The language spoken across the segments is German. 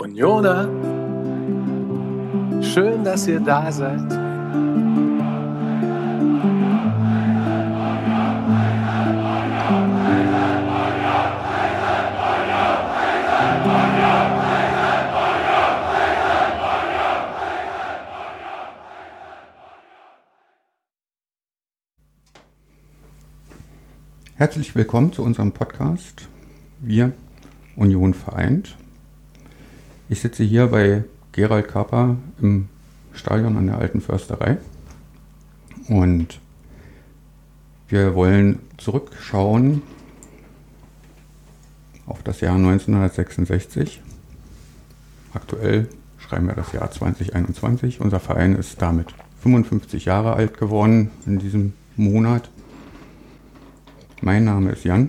Unioner, schön, dass ihr da seid. Herzlich willkommen zu unserem Podcast Wir Union vereint. Ich sitze hier bei Gerald Kapper im Stadion an der Alten Försterei und wir wollen zurückschauen auf das Jahr 1966. Aktuell schreiben wir das Jahr 2021. Unser Verein ist damit 55 Jahre alt geworden in diesem Monat. Mein Name ist Jan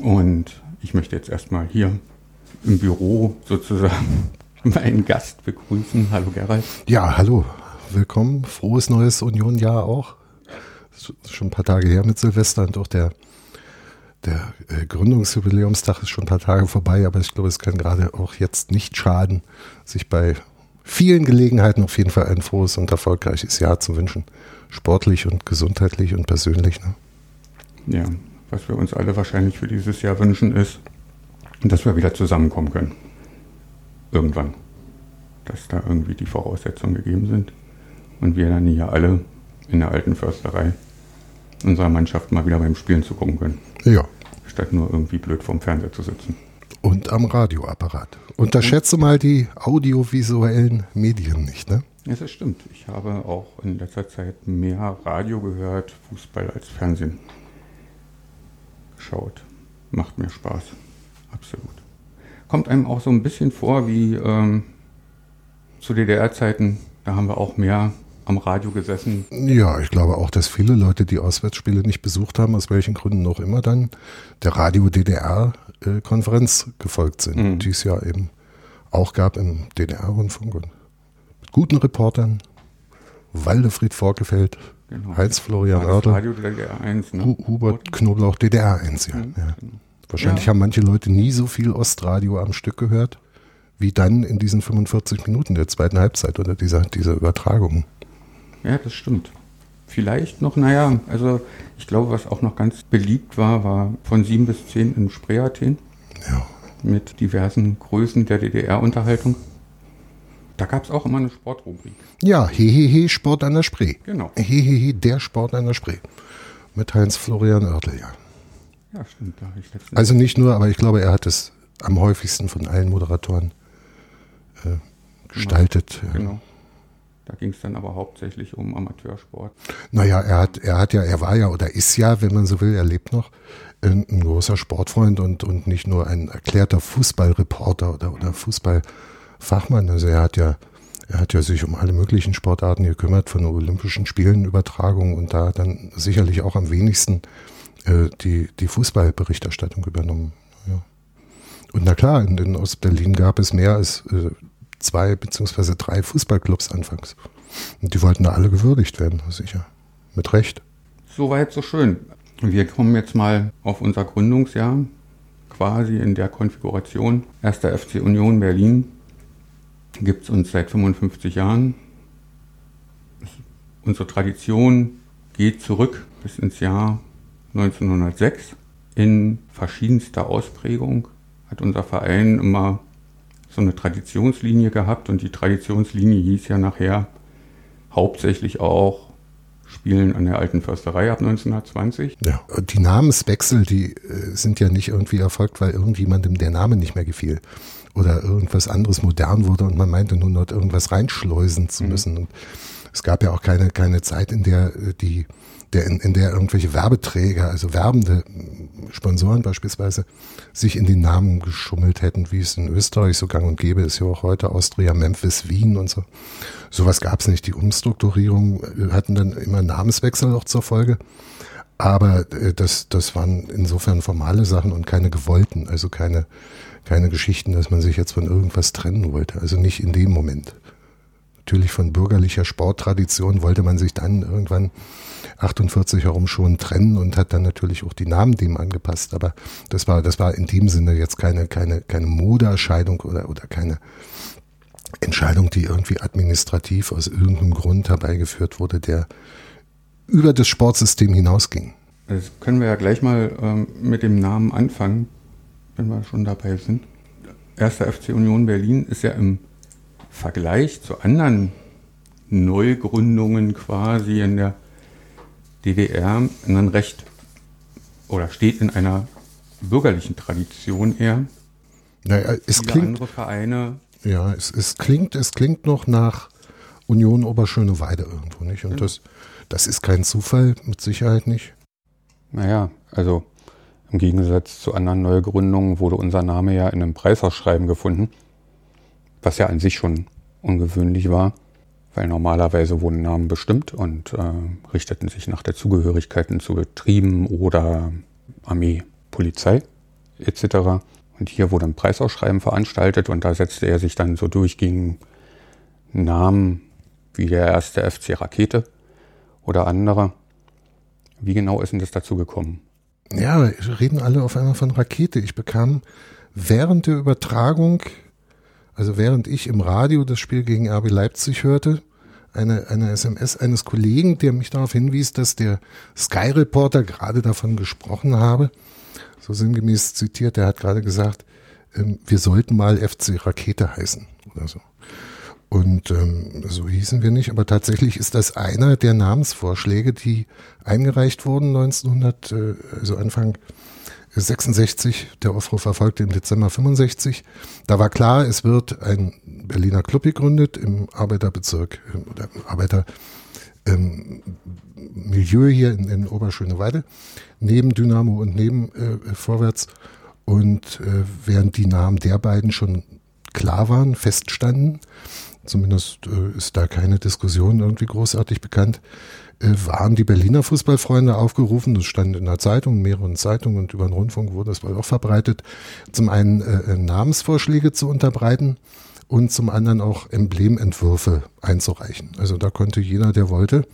und ich möchte jetzt erstmal hier im Büro sozusagen meinen Gast begrüßen. Hallo Gerald. Ja, hallo. Willkommen. Frohes neues Union-Jahr auch. Schon ein paar Tage her mit Silvester und auch der, der äh, Gründungsjubiläumstag ist schon ein paar Tage vorbei, aber ich glaube, es kann gerade auch jetzt nicht schaden, sich bei vielen Gelegenheiten auf jeden Fall ein frohes und erfolgreiches Jahr zu wünschen. Sportlich und gesundheitlich und persönlich. Ne? Ja, was wir uns alle wahrscheinlich für dieses Jahr wünschen, ist, dass wir wieder zusammenkommen können. Irgendwann. Dass da irgendwie die Voraussetzungen gegeben sind und wir dann hier alle in der alten Försterei unserer Mannschaft mal wieder beim Spielen zugucken können. Ja. Statt nur irgendwie blöd vorm Fernseher zu sitzen. Und am Radioapparat. Unterschätze mal die audiovisuellen Medien nicht, ne? Ja, das stimmt. Ich habe auch in letzter Zeit mehr Radio gehört, Fußball als Fernsehen geschaut. Macht mir Spaß. Absolut. Kommt einem auch so ein bisschen vor wie ähm, zu DDR-Zeiten. Da haben wir auch mehr am Radio gesessen. Ja, ich glaube auch, dass viele Leute, die Auswärtsspiele nicht besucht haben, aus welchen Gründen auch immer dann, der Radio-DDR-Konferenz gefolgt sind, mhm. die es ja eben auch gab im DDR-Rundfunk. Mit guten Reportern, Waldefried Vorgefeld, genau. Heinz-Florian Oertel, Radio DDR 1, ne? Hubert Knoblauch DDR 1, ja. Mhm. ja. Genau. Wahrscheinlich ja. haben manche Leute nie so viel Ostradio am Stück gehört, wie dann in diesen 45 Minuten der zweiten Halbzeit oder dieser, dieser Übertragung. Ja, das stimmt. Vielleicht noch, naja, also ich glaube, was auch noch ganz beliebt war, war von sieben bis zehn in Spreeathen. Ja. Mit diversen Größen der DDR-Unterhaltung. Da gab es auch immer eine Sportrubrik. Ja, Hehehe, Sport an der Spree. Genau. Hehehe, der Sport an der Spree. Mit Heinz Florian Oertel, ja. Ja, stimmt. Da ich also nicht nur, aber ich glaube, er hat es am häufigsten von allen Moderatoren äh, gestaltet. Genau. Ja. genau. Da ging es dann aber hauptsächlich um Amateursport. Naja, er hat, er hat ja, er war ja oder ist ja, wenn man so will, er lebt noch, ein, ein großer Sportfreund und, und nicht nur ein erklärter Fußballreporter oder, oder Fußballfachmann. Also er hat ja, er hat ja sich um alle möglichen Sportarten gekümmert, von Olympischen Spielen, Übertragungen und da dann sicherlich auch am wenigsten äh, die, die Fußballberichterstattung übernommen. Ja. Und na klar, in, in Ostberlin gab es mehr als äh, zwei beziehungsweise drei Fußballclubs anfangs. Und die wollten da alle gewürdigt werden, sicher. Mit Recht. Soweit, so schön. Wir kommen jetzt mal auf unser Gründungsjahr, quasi in der Konfiguration. Erster FC Union Berlin gibt es uns seit 55 Jahren. Unsere Tradition geht zurück bis ins Jahr 1906 in verschiedenster Ausprägung hat unser Verein immer so eine Traditionslinie gehabt und die Traditionslinie hieß ja nachher hauptsächlich auch Spielen an der alten Försterei ab 1920. Ja, die Namenswechsel, die äh, sind ja nicht irgendwie erfolgt, weil irgendjemandem der Name nicht mehr gefiel oder irgendwas anderes modern wurde und man meinte nur noch irgendwas reinschleusen zu mhm. müssen. Und es gab ja auch keine, keine Zeit, in der äh, die der in, in der irgendwelche Werbeträger, also werbende Sponsoren beispielsweise, sich in den Namen geschummelt hätten, wie es in Österreich so gang und gäbe ist, ja auch heute Austria, Memphis, Wien und so. Sowas gab es nicht. Die Umstrukturierung äh, hatten dann immer Namenswechsel auch zur Folge. Aber äh, das, das waren insofern formale Sachen und keine gewollten, also keine, keine Geschichten, dass man sich jetzt von irgendwas trennen wollte. Also nicht in dem Moment. natürlich von bürgerlicher Sporttradition wollte man sich dann irgendwann 48 herum schon trennen und hat dann natürlich auch die Namen dem angepasst. Aber das war, das war in dem Sinne jetzt keine, keine, keine Modeerscheidung oder, oder keine Entscheidung, die irgendwie administrativ aus irgendeinem Grund herbeigeführt wurde, der über das Sportsystem hinausging. Das können wir ja gleich mal ähm, mit dem Namen anfangen, wenn wir schon dabei sind. Erster FC Union Berlin ist ja im Vergleich zu anderen Neugründungen quasi in der DDR in einem Recht oder steht in einer bürgerlichen Tradition eher. Naja, es Viele klingt, andere Vereine. ja, es, es klingt, es klingt noch nach Union Oberschöneweide irgendwo, nicht? Und das, das ist kein Zufall, mit Sicherheit nicht. Naja, also im Gegensatz zu anderen Neugründungen wurde unser Name ja in einem Preisausschreiben gefunden, was ja an sich schon ungewöhnlich war, weil normalerweise wurden Namen bestimmt und äh, richteten sich nach der Zugehörigkeiten zu Betrieben oder Armee, Polizei etc. Und hier wurde ein Preisausschreiben veranstaltet und da setzte er sich dann so durch gegen Namen wie der erste FC Rakete oder andere. Wie genau ist denn das dazu gekommen? Ja, reden alle auf einmal von Rakete. Ich bekam während der Übertragung, also während ich im Radio das Spiel gegen RB Leipzig hörte, eine, eine SMS eines Kollegen, der mich darauf hinwies, dass der Sky Reporter gerade davon gesprochen habe. So sinngemäß zitiert, der hat gerade gesagt, ähm, wir sollten mal FC Rakete heißen oder so. Und ähm, so hießen wir nicht, aber tatsächlich ist das einer der Namensvorschläge, die eingereicht wurden 1900, äh, also Anfang 66. Der Aufruf erfolgte im Dezember 65. Da war klar, es wird ein Berliner Club gegründet im Arbeiterbezirk äh, oder im Arbeiter ähm, Milieu hier in, in Oberschöneweide, neben Dynamo und neben äh, Vorwärts. Und äh, während die Namen der beiden schon klar waren, feststanden, zumindest äh, ist da keine Diskussion irgendwie großartig bekannt, äh, waren die Berliner Fußballfreunde aufgerufen, das stand in der Zeitung, in mehreren Zeitungen und über den Rundfunk wurde das wohl auch verbreitet, zum einen äh, Namensvorschläge zu unterbreiten und zum anderen auch Emblementwürfe einzureichen. Also da konnte jeder, der wollte,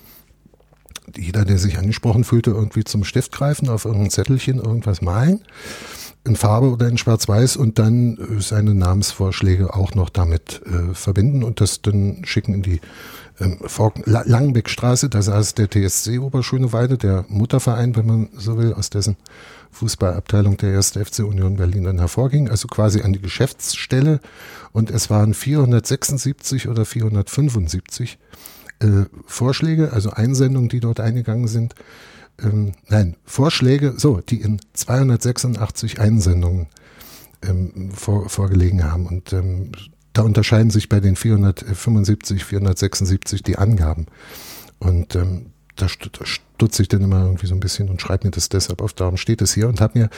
jeder, der sich angesprochen fühlte, irgendwie zum Stift greifen, auf irgendein Zettelchen irgendwas malen, in Farbe oder in Schwarz-Weiß und dann äh, seine Namensvorschläge auch noch damit äh, verbinden und das dann schicken in die ähm, La Langenbeckstraße. Da saß der TSC Oberschöneweide, der Mutterverein, wenn man so will, aus dessen Fußballabteilung der 1. FC Union Berlin dann hervorging, also quasi an die Geschäftsstelle. Und es waren 476 oder 475 äh, Vorschläge, also Einsendungen, die dort eingegangen sind. Ähm, nein, Vorschläge, so, die in 286 Einsendungen ähm, vor, vorgelegen haben. Und ähm, da unterscheiden sich bei den 475, 476 die Angaben. Und ähm, da, stutze ich dann immer irgendwie so ein bisschen und schreibe mir das deshalb auf. Darum steht es hier und habe mir,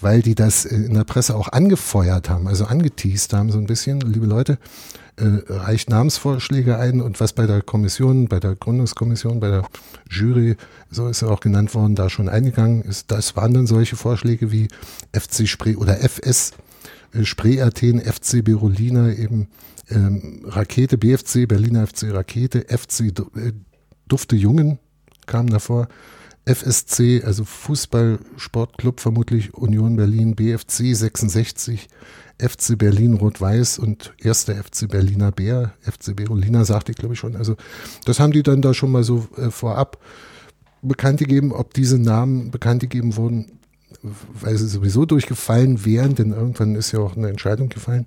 weil die das in der Presse auch angefeuert haben, also angeteased haben so ein bisschen, liebe Leute, äh, reicht Namensvorschläge ein und was bei der Kommission, bei der Gründungskommission, bei der Jury, so ist er auch genannt worden, da schon eingegangen ist, das waren dann solche Vorschläge wie FC Spree oder FS äh, Spree Athen, FC Berolina, eben ähm, Rakete, BFC, Berliner FC Rakete, FC äh, Dufte Jungen kam davor, FSC, also Fußball-Sportclub vermutlich Union Berlin, BFC 66, FC Berlin Rot-Weiß und erster FC Berliner Bär, FC Berolina sagte ich glaube ich schon. Also das haben die dann da schon mal so äh, vorab bekannt gegeben, ob diese Namen bekannt gegeben wurden, weil sie sowieso durchgefallen wären, denn irgendwann ist ja auch eine Entscheidung gefallen.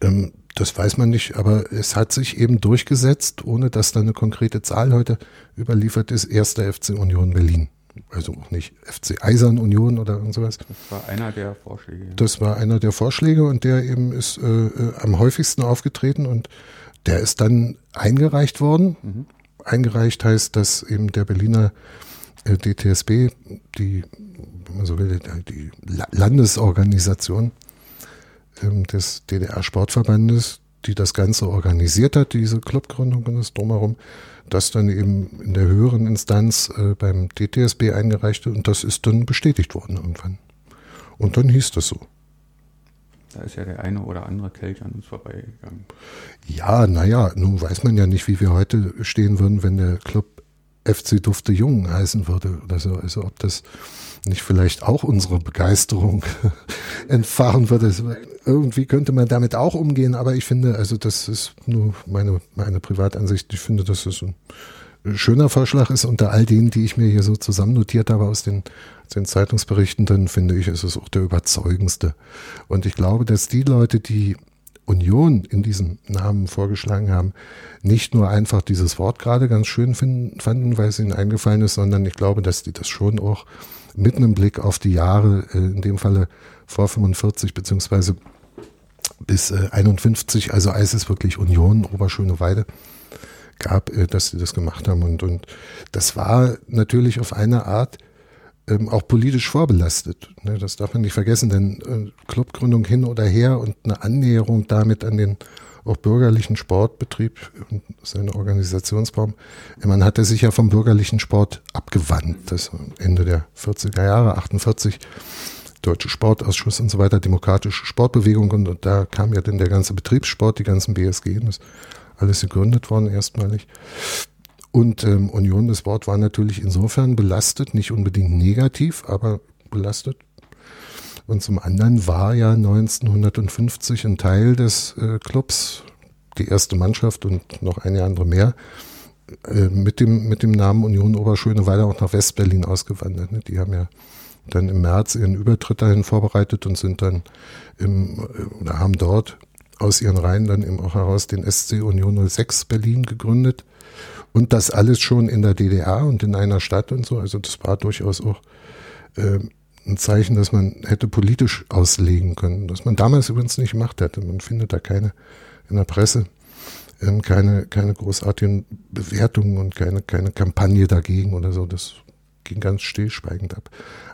Ähm, das weiß man nicht, aber es hat sich eben durchgesetzt, ohne dass da eine konkrete Zahl heute überliefert ist, erster FC Union Berlin. Also auch nicht FC Eisern Union oder irgend sowas. Das war einer der Vorschläge. Das war einer der Vorschläge und der eben ist äh, äh am häufigsten aufgetreten und der ist dann eingereicht worden. Mhm. Eingereicht heißt, dass eben der Berliner äh, DTSB, die, wenn man so will, die Landesorganisation ähm, des DDR-Sportverbandes, die das Ganze organisiert hat, diese Clubgründung und das Drumherum, das dann eben in der höheren Instanz äh, beim DTSB eingereicht und das ist dann bestätigt worden irgendwann. Und dann hieß das so. Da ist ja der eine oder andere Kelch an uns vorbeigegangen. Ja, naja, nun weiß man ja nicht, wie wir heute stehen würden, wenn der Club FC Dufte Jung heißen würde oder so. Also ob das nicht vielleicht auch unsere Begeisterung entfachen würde. Irgendwie könnte man damit auch umgehen, aber ich finde, also das ist nur meine, meine Privatansicht. Ich finde, dass es ein schöner Vorschlag ist unter all denen, die ich mir hier so zusammen notiert habe aus den, aus den Zeitungsberichten, dann finde ich, ist es auch der überzeugendste. Und ich glaube, dass die Leute, die Union in diesem Namen vorgeschlagen haben, nicht nur einfach dieses Wort gerade ganz schön finden, fanden, weil es ihnen eingefallen ist, sondern ich glaube, dass die das schon auch mit einem Blick auf die Jahre, äh, in dem Falle vor 45 beziehungsweise bis äh, 51, also als es wirklich Union, Oberschöneweide gab, äh, dass sie das gemacht haben. Und, und das war natürlich auf eine Art ähm, auch politisch vorbelastet. Ne? Das darf man nicht vergessen, denn äh, Clubgründung hin oder her und eine Annäherung damit an den auch bürgerlichen Sportbetrieb und seine Organisationsform. Man hatte sich ja vom bürgerlichen Sport abgewandt. Das Ende der 40er Jahre, 48, Deutsche Sportausschuss und so weiter, demokratische Sportbewegung und, und da kam ja dann der ganze Betriebssport, die ganzen BSG, das alles gegründet worden erstmalig. Und ähm, Union, das Wort war natürlich insofern belastet, nicht unbedingt negativ, aber belastet. Und zum anderen war ja 1950 ein Teil des äh, Clubs, die erste Mannschaft und noch eine andere mehr, äh, mit, dem, mit dem Namen Union Oberschöneweide auch nach Westberlin ausgewandert. Ne? Die haben ja dann im März ihren Übertritt dahin vorbereitet und sind dann im, äh, oder haben dort aus ihren Reihen dann eben auch heraus den SC Union 06 Berlin gegründet. Und das alles schon in der DDR und in einer Stadt und so. Also das war durchaus auch äh, ein Zeichen, dass man hätte politisch auslegen können, dass man damals übrigens nicht gemacht hätte. Man findet da keine in der Presse ähm, keine, keine großartigen Bewertungen und keine, keine Kampagne dagegen oder so. Das ging ganz stillschweigend ab.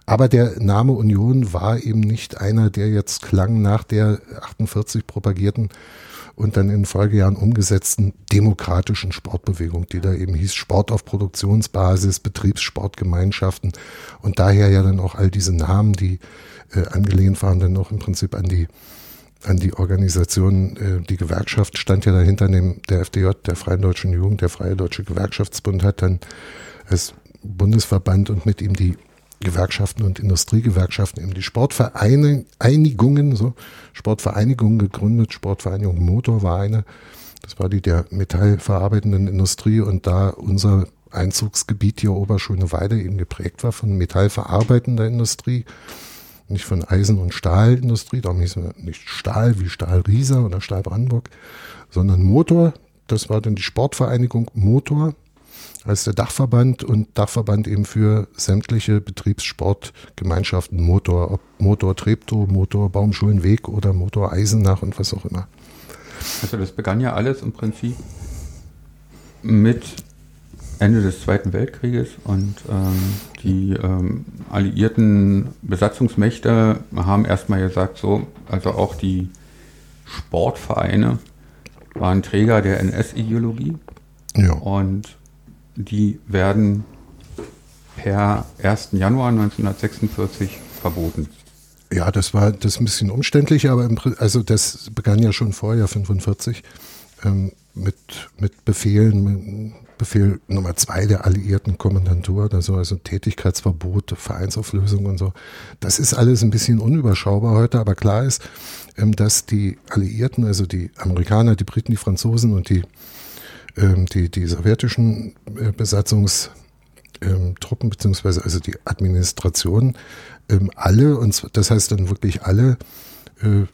Aber der Name Union war eben nicht einer, der jetzt klang nach der 48 propagierten und dann in Folgejahren umgesetzten demokratischen Sportbewegung, die da eben hieß Sport auf Produktionsbasis, Betriebssportgemeinschaften und daher ja dann auch all diese Namen, die äh, angelehnt waren, dann auch im Prinzip an die an die Organisation, äh, die Gewerkschaft stand ja dahinter, dem der FDJ, der Freien Deutschen Jugend, der Freie Deutsche Gewerkschaftsbund hat dann als Bundesverband und mit ihm die Gewerkschaften und Industriegewerkschaften eben die Sportvereinigungen, so Sportvereinigungen gegründet. Sportvereinigung Motor war eine. Das war die der metallverarbeitenden Industrie und da unser Einzugsgebiet hier Oberschöneweide eben geprägt war von metallverarbeitender Industrie, nicht von Eisen- und Stahlindustrie, darum hieß es nicht Stahl wie Stahl Rieser oder Stahl Brandenburg, sondern Motor. Das war dann die Sportvereinigung Motor als der Dachverband und Dachverband eben für sämtliche Betriebssportgemeinschaften, Motor, ob Motor Treptow, Motor Baumschulenweg oder Motor Eisenach und was auch immer. Also das begann ja alles im Prinzip mit Ende des Zweiten Weltkrieges und ähm, die ähm, alliierten Besatzungsmächte haben erstmal gesagt, so, also auch die Sportvereine waren Träger der NS-Ideologie. Ja. Und die werden per 1. Januar 1946 verboten. Ja, das war das ein bisschen umständlich, aber im, also das begann ja schon vorher, 45, ähm, mit, mit Befehlen, mit Befehl Nummer zwei der alliierten Kommandantur, also, also Tätigkeitsverbot, Vereinsauflösung und so. Das ist alles ein bisschen unüberschaubar heute, aber klar ist, ähm, dass die Alliierten, also die Amerikaner, die Briten, die Franzosen und die die, die sowjetischen äh, Besatzungstruppen, ähm, beziehungsweise also die Administration, ähm, alle, und das heißt dann wirklich alle, äh,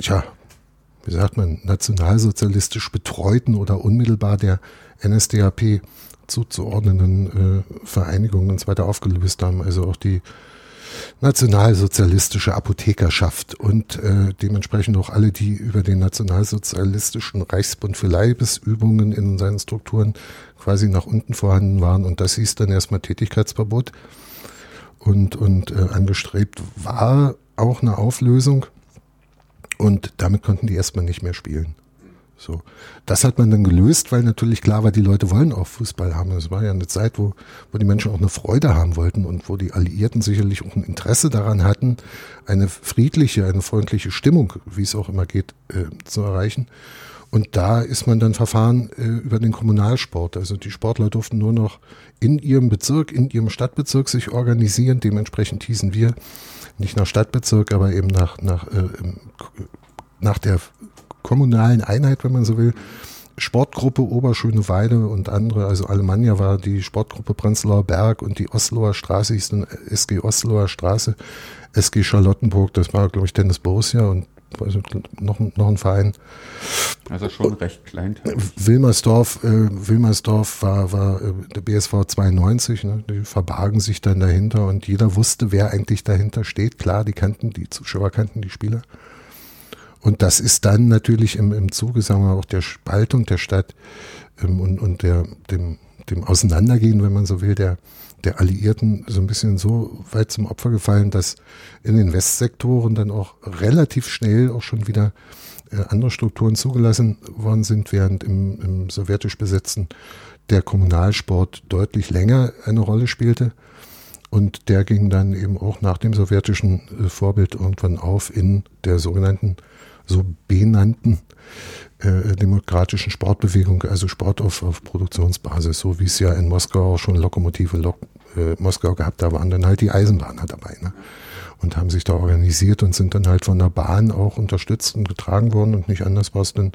ja, wie sagt man, nationalsozialistisch betreuten oder unmittelbar der NSDAP zuzuordnenden äh, Vereinigungen und so weiter aufgelöst haben. Also auch die nationalsozialistische Apothekerschaft und äh, dementsprechend auch alle, die über den nationalsozialistischen Reichsbund für Leibesübungen in seinen Strukturen quasi nach unten vorhanden waren. Und das hieß dann erstmal Tätigkeitsverbot. Und, und äh, angestrebt war auch eine Auflösung. Und damit konnten die erstmal nicht mehr spielen. So. Das hat man dann gelöst, weil natürlich klar war, die Leute wollen auch Fußball haben. Es war ja eine Zeit, wo, wo die Menschen auch eine Freude haben wollten und wo die Alliierten sicherlich auch ein Interesse daran hatten, eine friedliche, eine freundliche Stimmung, wie es auch immer geht, äh, zu erreichen. Und da ist man dann verfahren äh, über den Kommunalsport. Also die Sportler durften nur noch in ihrem Bezirk, in ihrem Stadtbezirk sich organisieren. Dementsprechend hießen wir nicht nach Stadtbezirk, aber eben nach, nach, äh, nach der kommunalen Einheit, wenn man so will. Sportgruppe Oberschöneweide und andere, also Alemannia war die Sportgruppe Prenzlauer Berg und die Osloer Straße hieß dann SG Osloer Straße, SG Charlottenburg, das war glaube ich Tennis Borussia und also noch, noch ein Verein. Also schon recht klein. Wilmersdorf, äh, Wilmersdorf war, war äh, der BSV 92, ne? die verbargen sich dann dahinter und jeder wusste, wer eigentlich dahinter steht. Klar, die kannten, die Zuschauer kannten die Spieler. Und das ist dann natürlich im, im Zuge, sagen wir auch der Spaltung der Stadt ähm, und, und der, dem, dem Auseinandergehen, wenn man so will, der, der Alliierten so ein bisschen so weit zum Opfer gefallen, dass in den Westsektoren dann auch relativ schnell auch schon wieder äh, andere Strukturen zugelassen worden sind, während im, im sowjetisch besetzten der Kommunalsport deutlich länger eine Rolle spielte. Und der ging dann eben auch nach dem sowjetischen äh, Vorbild irgendwann auf in der sogenannten so benannten äh, demokratischen Sportbewegung, also Sport auf, auf Produktionsbasis, so wie es ja in Moskau auch schon Lokomotive Lok, äh, Moskau gehabt, da waren dann halt die Eisenbahner dabei. Ne? Und haben sich da organisiert und sind dann halt von der Bahn auch unterstützt und getragen worden und nicht anders war es dann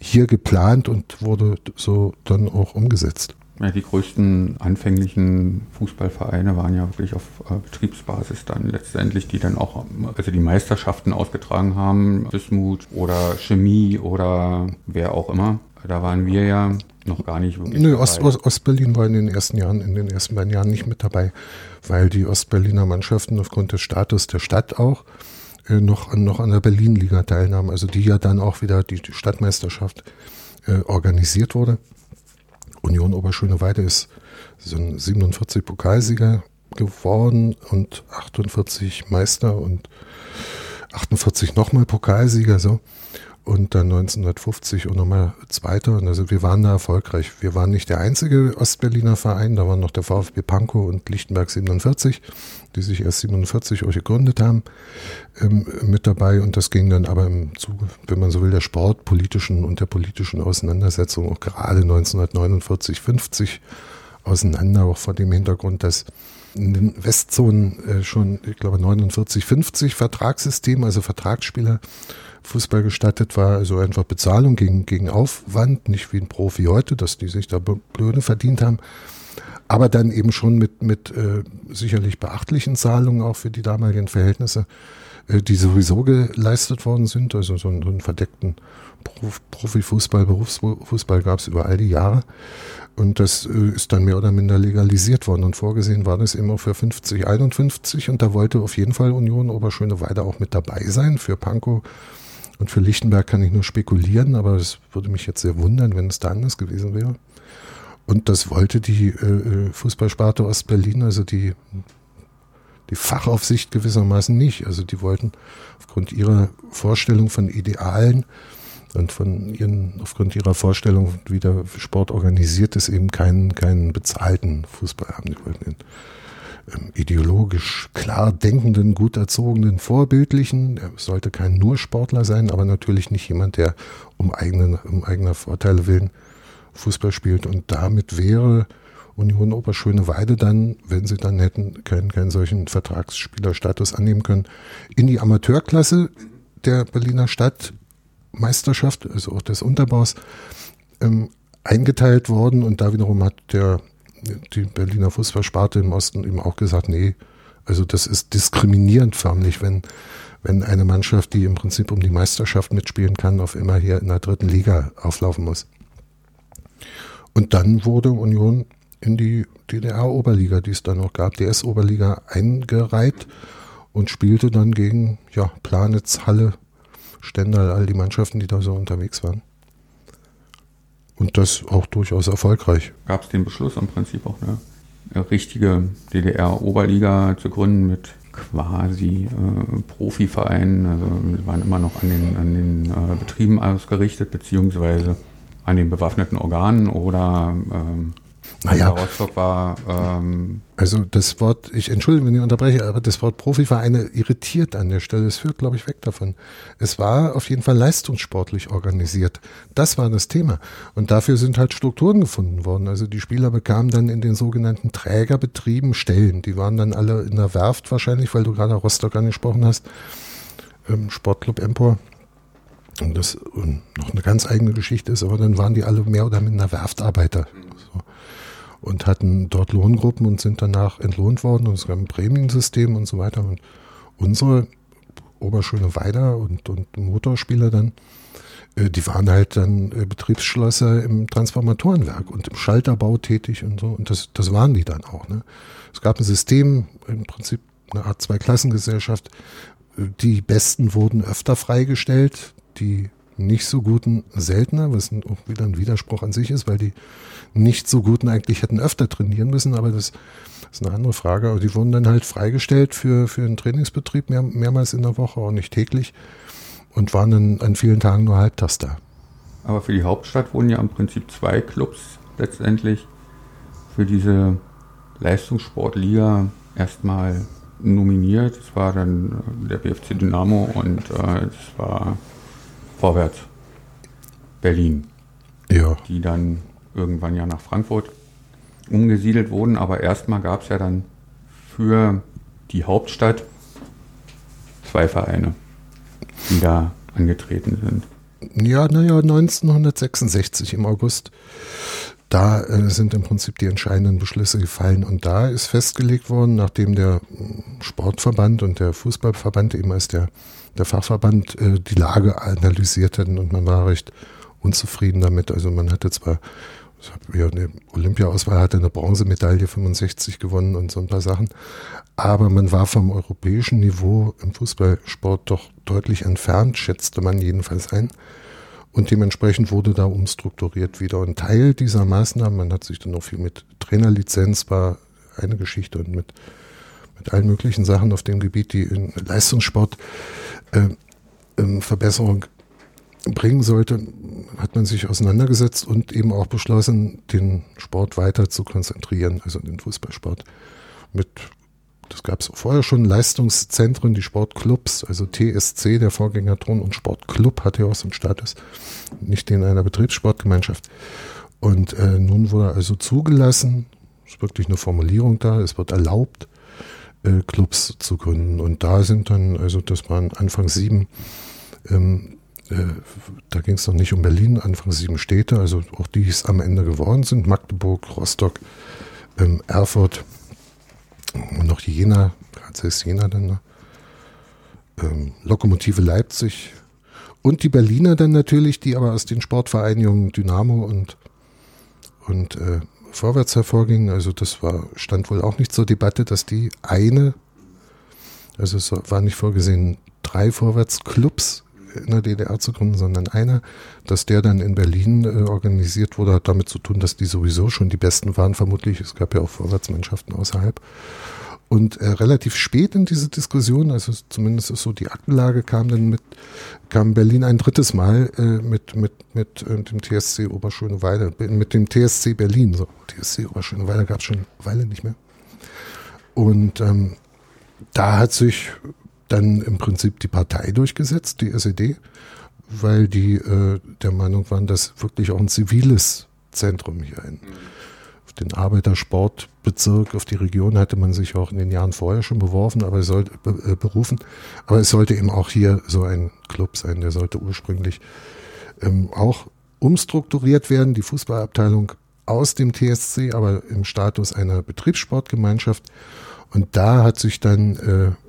hier geplant und wurde so dann auch umgesetzt. Ja, die größten anfänglichen Fußballvereine waren ja wirklich auf äh, Betriebsbasis dann letztendlich, die dann auch also die Meisterschaften ausgetragen haben, Bismut oder Chemie oder wer auch immer. Da waren wir ja noch gar nicht wirklich. Nö, Ost, Ost, Ostberlin war in den ersten Jahren, in den ersten beiden Jahren nicht mit dabei, weil die Ostberliner Mannschaften aufgrund des Status der Stadt auch äh, noch, an, noch an der Berlin-Liga teilnahmen, also die ja dann auch wieder die, die Stadtmeisterschaft äh, organisiert wurde. Union Oberschöneweide ist ein 47 Pokalsieger geworden und 48 Meister und 48 nochmal Pokalsieger so und dann 1950 und nochmal Zweiter. Und also wir waren da erfolgreich. Wir waren nicht der einzige Ostberliner Verein, da waren noch der VfB Pankow und Lichtenberg 47, die sich erst 47 auch gegründet haben, ähm, mit dabei. Und das ging dann aber im Zuge, wenn man so will, der sportpolitischen und der politischen Auseinandersetzung auch gerade 1949, 50 auseinander, auch vor dem Hintergrund, dass in den Westzonen äh, schon, ich glaube, 49, 50 Vertragssystem, also Vertragsspieler Fußball gestattet war, also einfach Bezahlung gegen, gegen Aufwand, nicht wie ein Profi heute, dass die sich da blöde verdient haben, aber dann eben schon mit, mit äh, sicherlich beachtlichen Zahlungen auch für die damaligen Verhältnisse, äh, die sowieso geleistet worden sind, also so einen, so einen verdeckten Prof, Profifußball, Berufsfußball gab es über all die Jahre. Und das äh, ist dann mehr oder minder legalisiert worden. Und vorgesehen war das immer für 50, 51. Und da wollte auf jeden Fall Union Oberschöneweide auch mit dabei sein. Für Pankow und für Lichtenberg kann ich nur spekulieren, aber es würde mich jetzt sehr wundern, wenn es da anders gewesen wäre. Und das wollte die äh, äh Fußballsparte Ostberlin, also die, die Fachaufsicht gewissermaßen nicht. Also die wollten aufgrund ihrer Vorstellung von Idealen und von ihren, aufgrund ihrer Vorstellung, wie der Sport organisiert ist, eben keinen, keinen bezahlten Fußball haben. Die wollten ähm, ideologisch klar denkenden, gut erzogenen, vorbildlichen. Er sollte kein nur Sportler sein, aber natürlich nicht jemand, der um, eigenen, um eigener Vorteile willen Fußball spielt. Und damit wäre Union Oberschöneweide dann, wenn sie dann hätten keinen, keinen solchen Vertragsspielerstatus annehmen können, in die Amateurklasse der Berliner Stadtmeisterschaft, also auch des Unterbaus, ähm, eingeteilt worden. Und da wiederum hat der die Berliner Fußballsparte im Osten eben auch gesagt, nee, also das ist diskriminierend förmlich, wenn, wenn eine Mannschaft, die im Prinzip um die Meisterschaft mitspielen kann, auf immer hier in der dritten Liga auflaufen muss. Und dann wurde Union in die DDR-Oberliga, die es dann noch gab, DS-Oberliga eingereiht und spielte dann gegen ja, Planitz, Halle, Stendal, all die Mannschaften, die da so unterwegs waren. Und das auch durchaus erfolgreich. Gab es den Beschluss im Prinzip auch eine richtige DDR-Oberliga zu gründen mit quasi äh, Profiverein, also wir waren immer noch an den, an den äh, Betrieben ausgerichtet, beziehungsweise an den bewaffneten Organen oder ähm, naja. Rostock war. Ähm, also das Wort, ich entschuldige, wenn ich unterbreche, aber das Wort Profivereine irritiert an der Stelle. Es führt, glaube ich, weg davon. Es war auf jeden Fall leistungssportlich organisiert. Das war das Thema. Und dafür sind halt Strukturen gefunden worden. Also die Spieler bekamen dann in den sogenannten Trägerbetrieben Stellen. Die waren dann alle in der Werft wahrscheinlich, weil du gerade Rostock angesprochen hast. Ähm, Sportclub Empor. Und das noch eine ganz eigene Geschichte ist, aber dann waren die alle mehr oder minder Werftarbeiter. So und hatten dort Lohngruppen und sind danach entlohnt worden und es gab ein Prämiensystem und so weiter. Und unsere Oberschöne Weider und, und Motorspieler dann, äh, die waren halt dann äh, Betriebsschlosser im Transformatorenwerk und im Schalterbau tätig und so. Und das, das waren die dann auch. Ne? Es gab ein System, im Prinzip eine Art Zweiklassengesellschaft. Die Besten wurden öfter freigestellt, die nicht so guten seltener, was auch wieder ein Widerspruch an sich ist, weil die nicht so guten eigentlich hätten öfter trainieren müssen, aber das ist eine andere Frage. Aber die wurden dann halt freigestellt für, für einen Trainingsbetrieb mehr, mehrmals in der Woche, auch nicht täglich und waren dann an vielen Tagen nur halbtags da. Aber für die Hauptstadt wurden ja im Prinzip zwei Clubs letztendlich für diese Leistungssportliga erstmal nominiert. Es war dann der BFC Dynamo und äh, es war Vorwärts Berlin. Ja. Die dann irgendwann ja nach Frankfurt umgesiedelt wurden, aber erstmal gab es ja dann für die Hauptstadt zwei Vereine, die da angetreten sind. Ja, naja, 1966 im August, da äh, sind im Prinzip die entscheidenden Beschlüsse gefallen und da ist festgelegt worden, nachdem der Sportverband und der Fußballverband eben als der, der Fachverband äh, die Lage analysiert hatten und man war recht unzufrieden damit. Also man hatte zwar ja, eine Olympia-Auswahl hatte eine Bronzemedaille 65 gewonnen und so ein paar Sachen. Aber man war vom europäischen Niveau im Fußballsport doch deutlich entfernt, schätzte man jedenfalls ein. Und dementsprechend wurde da umstrukturiert wieder. Und Teil dieser Maßnahmen, man hat sich dann noch viel mit Trainerlizenz, war eine Geschichte und mit, mit allen möglichen Sachen auf dem Gebiet, die in Leistungssport Verbesserung bringen sollte, hat man sich auseinandergesetzt und eben auch beschlossen, den Sport weiter zu konzentrieren, also den Fußballsport. Mit, das gab es vorher schon, Leistungszentren, die Sportclubs, also TSC, der Vorgänger Ton und Sportclub hatte ja auch so einen Status, nicht in einer Betriebssportgemeinschaft. Und äh, nun wurde also zugelassen, ist wirklich eine Formulierung da, es wird erlaubt, äh, Clubs zu gründen. Und da sind dann, also das waren Anfang sieben ähm, äh, da ging es noch nicht um Berlin, Anfang sieben Städte, also auch die es am Ende geworden sind, Magdeburg, Rostock, ähm, Erfurt und noch Jena, gerade ist Jena dann, ähm, Lokomotive Leipzig und die Berliner dann natürlich, die aber aus den Sportvereinigungen Dynamo und, und äh, Vorwärts hervorgingen. Also das war, stand wohl auch nicht zur Debatte, dass die eine, also es war nicht vorgesehen, drei Vorwärtsclubs in der DDR zu gründen, sondern einer, dass der dann in Berlin äh, organisiert wurde, hat damit zu tun, dass die sowieso schon die Besten waren, vermutlich. Es gab ja auch Vorwärtsmannschaften außerhalb. Und äh, relativ spät in diese Diskussion, also zumindest ist so die Aktenlage, kam dann mit, kam Berlin ein drittes Mal äh, mit, mit, mit äh, dem TSC Oberschöneweide, mit dem TSC Berlin. So, TSC Oberschöneweide gab es schon eine Weile nicht mehr. Und ähm, da hat sich dann im Prinzip die Partei durchgesetzt, die SED, weil die äh, der Meinung waren, dass wirklich auch ein ziviles Zentrum hier in auf den Arbeitersportbezirk, auf die Region hatte man sich auch in den Jahren vorher schon beworfen, aber es sollte äh, berufen. Aber es sollte eben auch hier so ein Club sein, der sollte ursprünglich ähm, auch umstrukturiert werden, die Fußballabteilung aus dem TSC, aber im Status einer Betriebssportgemeinschaft. Und da hat sich dann äh,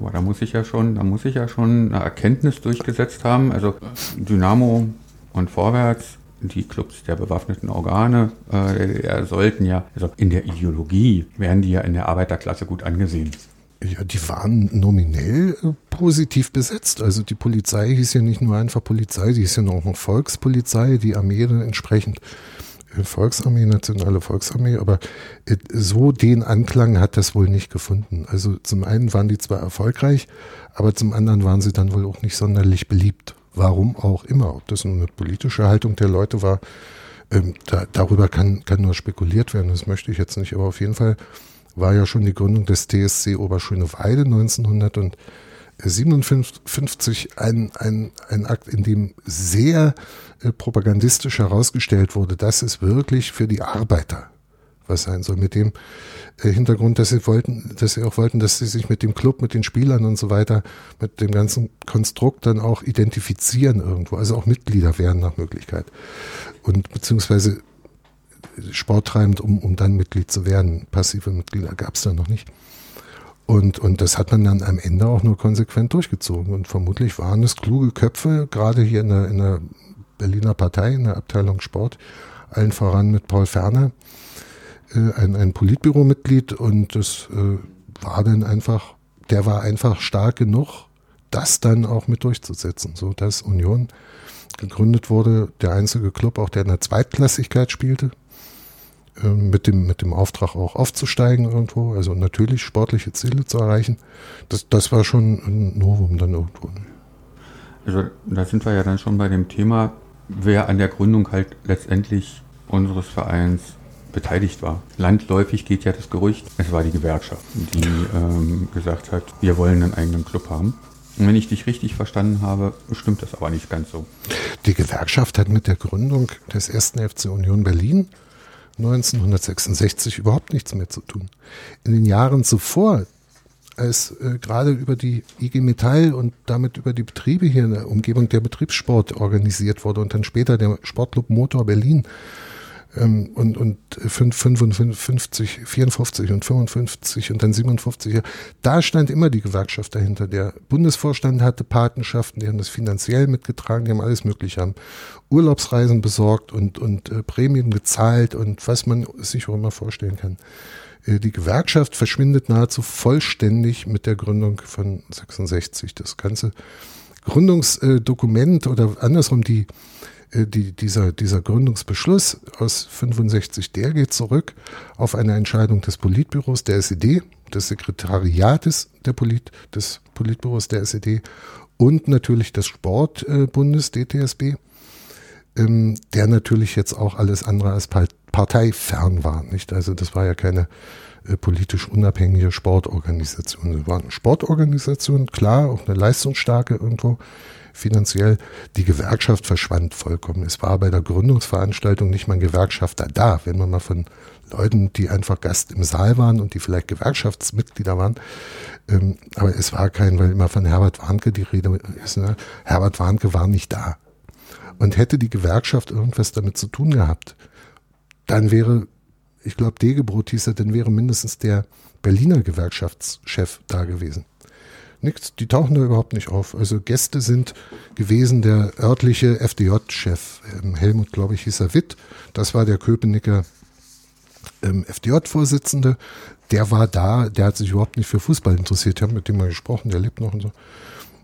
aber da muss ich ja schon, da muss ich ja schon eine Erkenntnis durchgesetzt haben. Also Dynamo und Vorwärts, die Clubs der bewaffneten Organe, äh, sollten ja, also in der Ideologie werden die ja in der Arbeiterklasse gut angesehen. Ja, die waren nominell äh, positiv besetzt. Also die Polizei hieß ja nicht nur einfach Polizei, die hieß ja noch Volkspolizei, die Armee dann entsprechend Volksarmee, Nationale Volksarmee, aber äh, so den Anklang hat das wohl nicht gefunden. Also zum einen waren die zwar erfolgreich, aber zum anderen waren sie dann wohl auch nicht sonderlich beliebt. Warum auch immer. Ob das eine politische Haltung der Leute war, ähm, da, darüber kann, kann nur spekuliert werden. Das möchte ich jetzt nicht. Aber auf jeden Fall war ja schon die Gründung des TSC Oberschöneweide 1957 ein, ein, ein Akt, in dem sehr äh, propagandistisch herausgestellt wurde, dass es wirklich für die Arbeiter was sein soll. Mit dem äh, Hintergrund, dass sie wollten, dass sie auch wollten, dass sie sich mit dem Club, mit den Spielern und so weiter, mit dem ganzen Konstrukt dann auch identifizieren irgendwo, also auch Mitglieder werden nach Möglichkeit. Und beziehungsweise sporttreibend, um, um dann Mitglied zu werden. Passive Mitglieder gab es da noch nicht. Und, und das hat man dann am Ende auch nur konsequent durchgezogen. Und vermutlich waren es kluge Köpfe, gerade hier in der, in der Berliner Partei, in der Abteilung Sport, allen voran mit Paul Ferner, äh, ein, ein Politbüromitglied und das äh, war dann einfach, der war einfach stark genug, das dann auch mit durchzusetzen, so dass Union gegründet wurde, der einzige Club auch, der in der Zweitklassigkeit spielte, äh, mit dem, mit dem Auftrag auch aufzusteigen irgendwo, also natürlich sportliche Ziele zu erreichen. Das, das war schon ein Novum dann irgendwo. Also da sind wir ja dann schon bei dem Thema, wer an der Gründung halt letztendlich unseres Vereins beteiligt war. Landläufig geht ja das Gerücht, es war die Gewerkschaft, die ähm, gesagt hat, wir wollen einen eigenen Club haben. Und wenn ich dich richtig verstanden habe, stimmt das aber nicht ganz so. Die Gewerkschaft hat mit der Gründung des ersten FC Union Berlin 1966 überhaupt nichts mehr zu tun. In den Jahren zuvor, als äh, gerade über die IG Metall und damit über die Betriebe hier in der Umgebung der Betriebssport organisiert wurde und dann später der Sportclub Motor Berlin ähm, und, und 55, 54 und 55 und dann 57. Da stand immer die Gewerkschaft dahinter. Der Bundesvorstand hatte Patenschaften, die haben das finanziell mitgetragen, die haben alles Mögliche, haben Urlaubsreisen besorgt und, und äh, Prämien gezahlt und was man sich auch immer vorstellen kann. Äh, die Gewerkschaft verschwindet nahezu vollständig mit der Gründung von 66. Das ganze Gründungsdokument oder andersrum die die, dieser, dieser Gründungsbeschluss aus 65, der geht zurück auf eine Entscheidung des Politbüros der SED, des Sekretariates der Polit, des Politbüros der SED und natürlich des Sportbundes DTSB, ähm, der natürlich jetzt auch alles andere als parteifern war. Nicht? Also das war ja keine äh, politisch unabhängige Sportorganisation. Es war eine Sportorganisation, klar, auch eine leistungsstarke irgendwo, finanziell. Die Gewerkschaft verschwand vollkommen. Es war bei der Gründungsveranstaltung nicht mal ein Gewerkschafter da. Wenn man mal von Leuten, die einfach Gast im Saal waren und die vielleicht Gewerkschaftsmitglieder waren. Ähm, aber es war kein, weil immer von Herbert Warnke die Rede ist. Ne? Herbert Warnke war nicht da. Und hätte die Gewerkschaft irgendwas damit zu tun gehabt, dann wäre, ich glaube, Degebrot hieß er, dann wäre mindestens der Berliner Gewerkschaftschef da gewesen. Nichts, die tauchen da überhaupt nicht auf. Also Gäste sind gewesen der örtliche FDJ-Chef, ähm, Helmut, glaube ich, hieß er Witt. Das war der Köpenicker ähm, FDJ-Vorsitzende. Der war da, der hat sich überhaupt nicht für Fußball interessiert. Ich habe mit dem mal gesprochen, der lebt noch und so.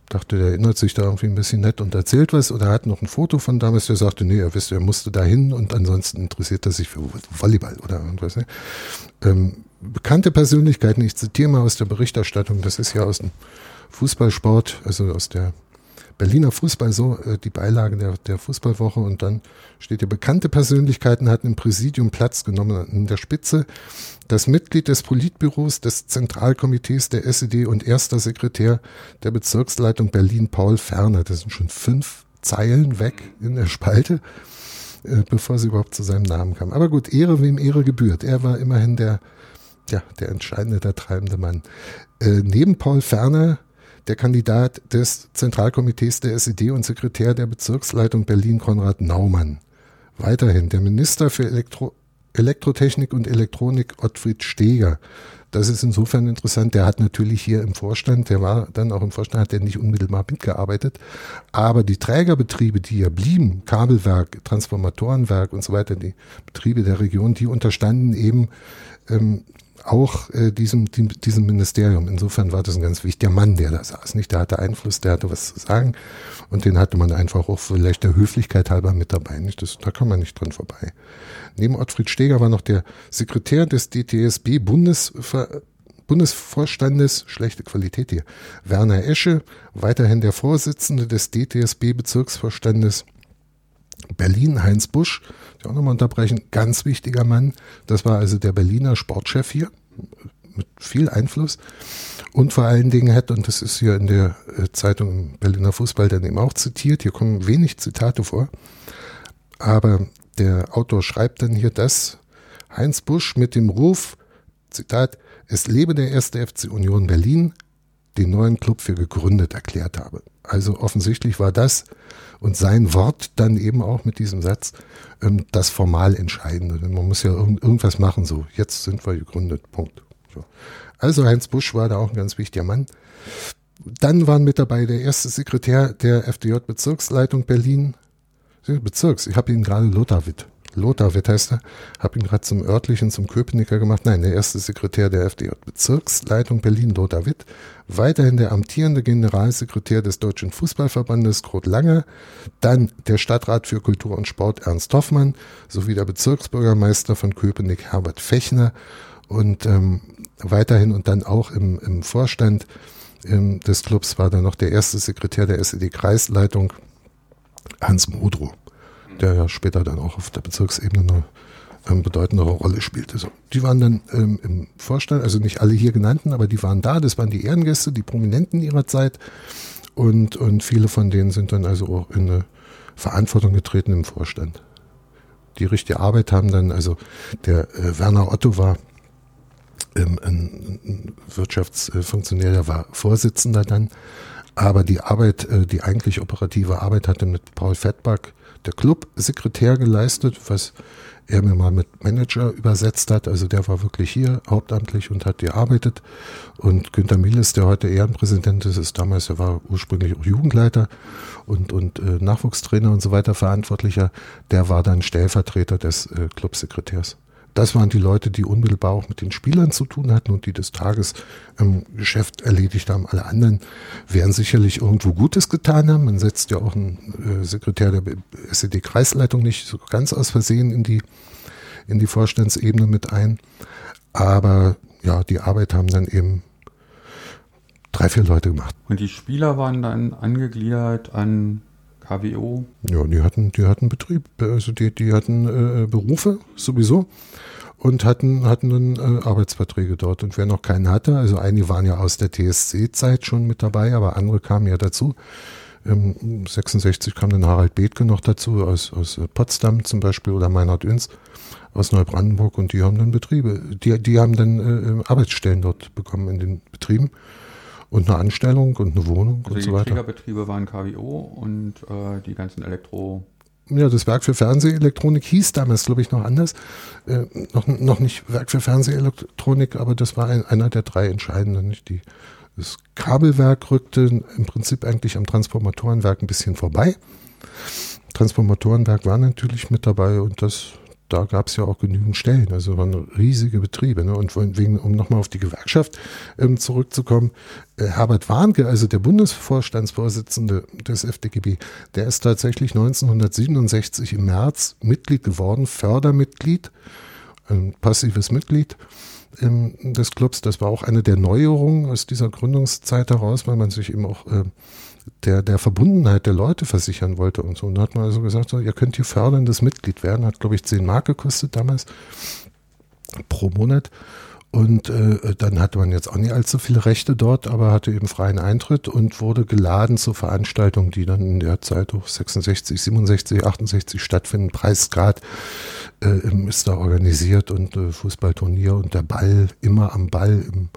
Dachte, der erinnert sich da irgendwie ein bisschen nett und erzählt was. Oder er hat noch ein Foto von damals, der sagte, nee, er wisst, er musste da hin und ansonsten interessiert er sich für Volleyball oder irgendwas. Ne? Ähm, bekannte Persönlichkeiten, ich zitiere mal aus der Berichterstattung, das ist ja aus dem Fußballsport, also aus der Berliner Fußball so, äh, die Beilage der, der Fußballwoche und dann steht hier, bekannte Persönlichkeiten hatten im Präsidium Platz genommen. In der Spitze das Mitglied des Politbüros des Zentralkomitees der SED und erster Sekretär der Bezirksleitung Berlin, Paul Ferner. Das sind schon fünf Zeilen weg in der Spalte, äh, bevor sie überhaupt zu seinem Namen kam. Aber gut, Ehre wem Ehre gebührt. Er war immerhin der ja, der entscheidende, der treibende Mann. Äh, neben Paul Ferner der Kandidat des Zentralkomitees der SED und Sekretär der Bezirksleitung Berlin Konrad Naumann. Weiterhin der Minister für Elektro Elektrotechnik und Elektronik Ottfried Steger. Das ist insofern interessant. Der hat natürlich hier im Vorstand, der war dann auch im Vorstand, hat der nicht unmittelbar mitgearbeitet. Aber die Trägerbetriebe, die hier blieben, Kabelwerk, Transformatorenwerk und so weiter, die Betriebe der Region, die unterstanden eben ähm, auch äh, diesem, die, diesem Ministerium. Insofern war das ein ganz wichtiger Mann, der da saß. Nicht, der hatte Einfluss, der hatte was zu sagen und den hatte man einfach auch vielleicht der Höflichkeit halber mit dabei. Nicht, das, da kann man nicht dran vorbei. Neben Ottfried Steger war noch der Sekretär des DTSB Bundesver Bundesvorstandes, schlechte Qualität hier, Werner Esche, weiterhin der Vorsitzende des DTSB Bezirksvorstandes Berlin, Heinz Busch, der auch nochmal unterbrechen, ganz wichtiger Mann. Das war also der Berliner Sportchef hier, mit viel Einfluss. Und vor allen Dingen hat, und das ist hier in der äh, Zeitung Berliner Fußball dann eben auch zitiert, hier kommen wenig Zitate vor, aber der Autor schreibt dann hier, dass Heinz Busch mit dem Ruf, Zitat, es lebe der erste FC Union Berlin, den neuen Club für gegründet erklärt habe. Also offensichtlich war das und sein Wort dann eben auch mit diesem Satz ähm, das formal Entscheidende. Denn man muss ja irgend, irgendwas machen, so jetzt sind wir gegründet, Punkt. So. Also Heinz Busch war da auch ein ganz wichtiger Mann. Dann waren mit dabei der erste Sekretär der FDJ-Bezirksleitung Berlin. Bezirks, ich habe ihn gerade Lothar Witt Lothar Witt heißt er, habe ihn gerade zum örtlichen, zum Köpenicker gemacht. Nein, der erste Sekretär der FDJ-Bezirksleitung Berlin, Lothar Witt. Weiterhin der amtierende Generalsekretär des Deutschen Fußballverbandes, Kurt Lange. Dann der Stadtrat für Kultur und Sport, Ernst Hoffmann. Sowie der Bezirksbürgermeister von Köpenick, Herbert Fechner. Und ähm, weiterhin und dann auch im, im Vorstand ähm, des Clubs war dann noch der erste Sekretär der SED-Kreisleitung, Hans Modrow der ja später dann auch auf der Bezirksebene eine ähm, bedeutendere Rolle spielte. So. Die waren dann ähm, im Vorstand, also nicht alle hier genannten, aber die waren da, das waren die Ehrengäste, die Prominenten ihrer Zeit und, und viele von denen sind dann also auch in eine Verantwortung getreten im Vorstand. Die richtige Arbeit haben dann, also der äh, Werner Otto war ähm, ein, ein Wirtschaftsfunktionär, der war Vorsitzender dann, aber die Arbeit, äh, die eigentlich operative Arbeit hatte mit Paul Fettback, der Clubsekretär geleistet, was er mir mal mit Manager übersetzt hat. Also der war wirklich hier hauptamtlich und hat gearbeitet. Und Günter Mieles, der heute Ehrenpräsident ist, ist damals, er war ursprünglich auch Jugendleiter und, und äh, Nachwuchstrainer und so weiter verantwortlicher. Der war dann Stellvertreter des äh, Clubsekretärs das waren die Leute, die unmittelbar auch mit den Spielern zu tun hatten und die das Tagesgeschäft ähm, erledigt haben. Alle anderen werden sicherlich irgendwo Gutes getan haben. Man setzt ja auch einen äh, Sekretär der SED-Kreisleitung nicht so ganz aus Versehen in die, in die Vorstandsebene mit ein. Aber ja, die Arbeit haben dann eben drei, vier Leute gemacht. Und die Spieler waren dann angegliedert an KWO? Ja, die hatten, die hatten Betrieb, also die, die hatten äh, Berufe sowieso und hatten, hatten dann äh, Arbeitsverträge dort. Und wer noch keinen hatte, also einige waren ja aus der TSC-Zeit schon mit dabei, aber andere kamen ja dazu. Ähm, 66 kam dann Harald Bethke noch dazu, aus, aus Potsdam zum Beispiel oder Meinhard Üns aus Neubrandenburg und die haben dann Betriebe, die, die haben dann äh, Arbeitsstellen dort bekommen in den Betrieben und eine Anstellung und eine Wohnung also und so weiter. Die Trägerbetriebe waren KWO und äh, die ganzen Elektro ja, das Werk für Fernsehelektronik hieß damals, glaube ich, noch anders. Äh, noch, noch nicht Werk für Fernsehelektronik, aber das war ein, einer der drei entscheidenden. Nicht? Die, das Kabelwerk rückte im Prinzip eigentlich am Transformatorenwerk ein bisschen vorbei. Transformatorenwerk war natürlich mit dabei und das da gab es ja auch genügend Stellen, also waren riesige Betriebe. Ne? Und wegen, um nochmal auf die Gewerkschaft ähm, zurückzukommen, äh, Herbert Warnke, also der Bundesvorstandsvorsitzende des FDGB, der ist tatsächlich 1967 im März Mitglied geworden, Fördermitglied, ein passives Mitglied ähm, des Clubs. Das war auch eine der Neuerungen aus dieser Gründungszeit heraus, weil man sich eben auch äh, der, der Verbundenheit der Leute versichern wollte und so. Und da hat man also gesagt, so, ihr könnt hier förderndes Mitglied werden, hat glaube ich 10 Mark gekostet damals pro Monat. Und äh, dann hatte man jetzt auch nicht allzu viele Rechte dort, aber hatte eben freien Eintritt und wurde geladen zu Veranstaltungen, die dann in der Zeit auch 66, 67, 68 stattfinden. Preisgrad äh, ist da organisiert und äh, Fußballturnier und der Ball immer am Ball im,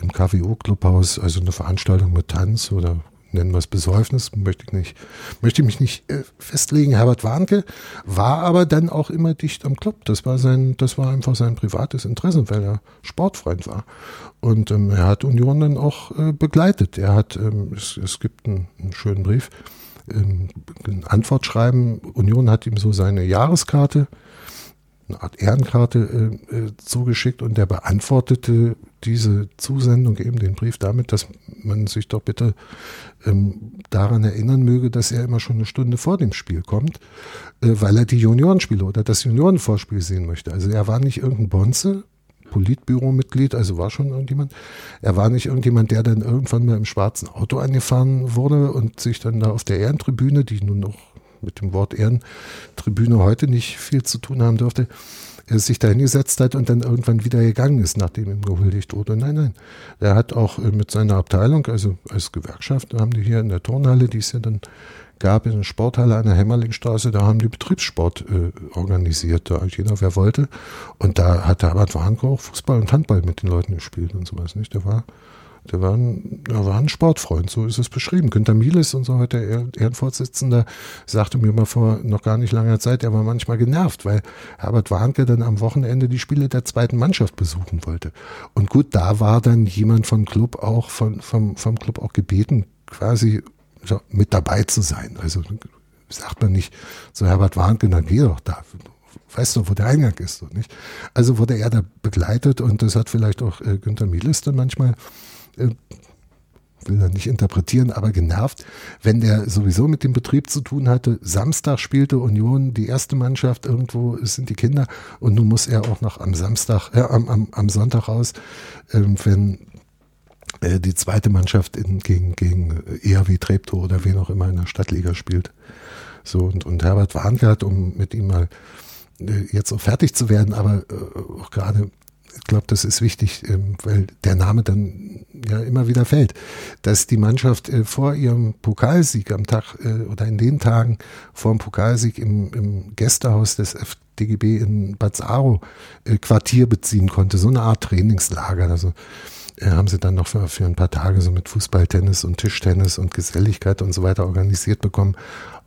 im KWO-Clubhaus, also eine Veranstaltung mit Tanz oder nennen wir es Besäufnis, möchte ich nicht, möchte ich mich nicht äh, festlegen. Herbert Warnke war aber dann auch immer dicht am Club. Das war sein, das war einfach sein privates Interesse, weil er Sportfreund war. Und ähm, er hat Union dann auch äh, begleitet. Er hat, ähm, es, es gibt einen, einen schönen Brief, ähm, ein Antwortschreiben. Union hat ihm so seine Jahreskarte eine Art Ehrenkarte äh, äh, zugeschickt und der beantwortete diese Zusendung, eben den Brief damit, dass man sich doch bitte ähm, daran erinnern möge, dass er immer schon eine Stunde vor dem Spiel kommt, äh, weil er die Juniorenspiele oder das Juniorenvorspiel sehen möchte. Also er war nicht irgendein Bonze, Politbüromitglied, also war schon irgendjemand. Er war nicht irgendjemand, der dann irgendwann mal im schwarzen Auto angefahren wurde und sich dann da auf der Ehrentribüne, die nun noch mit dem Wort Ehrentribüne heute nicht viel zu tun haben dürfte, sich da hingesetzt hat und dann irgendwann wieder gegangen ist, nachdem ihm gehuldigt wurde. Nein, nein. Er hat auch äh, mit seiner Abteilung, also als Gewerkschaft, haben die hier in der Turnhalle, die es ja dann gab, in der Sporthalle an der Hämmerlingstraße, da haben die Betriebssport äh, organisiert, da jeder wer wollte. Und da hat der Herbert Warnke auch Fußball und Handball mit den Leuten gespielt und sowas, nicht? Der war der war, ein, der war ein Sportfreund, so ist es beschrieben. Günter Mieles, unser heute Ehrenvorsitzender, sagte mir mal vor noch gar nicht langer Zeit, er war manchmal genervt, weil Herbert Warnke dann am Wochenende die Spiele der zweiten Mannschaft besuchen wollte. Und gut, da war dann jemand vom Club auch, von, vom, vom Club auch gebeten, quasi so, mit dabei zu sein. Also sagt man nicht so Herbert Warnke, dann geh doch da weißt du, wo der Eingang ist. Nicht? Also wurde er da begleitet und das hat vielleicht auch äh, Günter Mieles dann manchmal will er nicht interpretieren, aber genervt, wenn der sowieso mit dem Betrieb zu tun hatte. Samstag spielte Union die erste Mannschaft, irgendwo sind die Kinder und nun muss er auch noch am Samstag, äh, am, am, am Sonntag raus, äh, wenn äh, die zweite Mannschaft in, gegen, gegen ERW Treptow oder wen auch immer in der Stadtliga spielt. So, und, und Herbert Warnkert, um mit ihm mal äh, jetzt auch fertig zu werden, aber äh, auch gerade ich glaube, das ist wichtig, ähm, weil der Name dann ja immer wieder fällt, dass die Mannschaft äh, vor ihrem Pokalsieg am Tag äh, oder in den Tagen vor dem Pokalsieg im, im Gästehaus des FDGB in Bad Saro äh, Quartier beziehen konnte, so eine Art Trainingslager. Also haben sie dann noch für, für ein paar Tage so mit Fußball, Tennis und Tischtennis und Geselligkeit und so weiter organisiert bekommen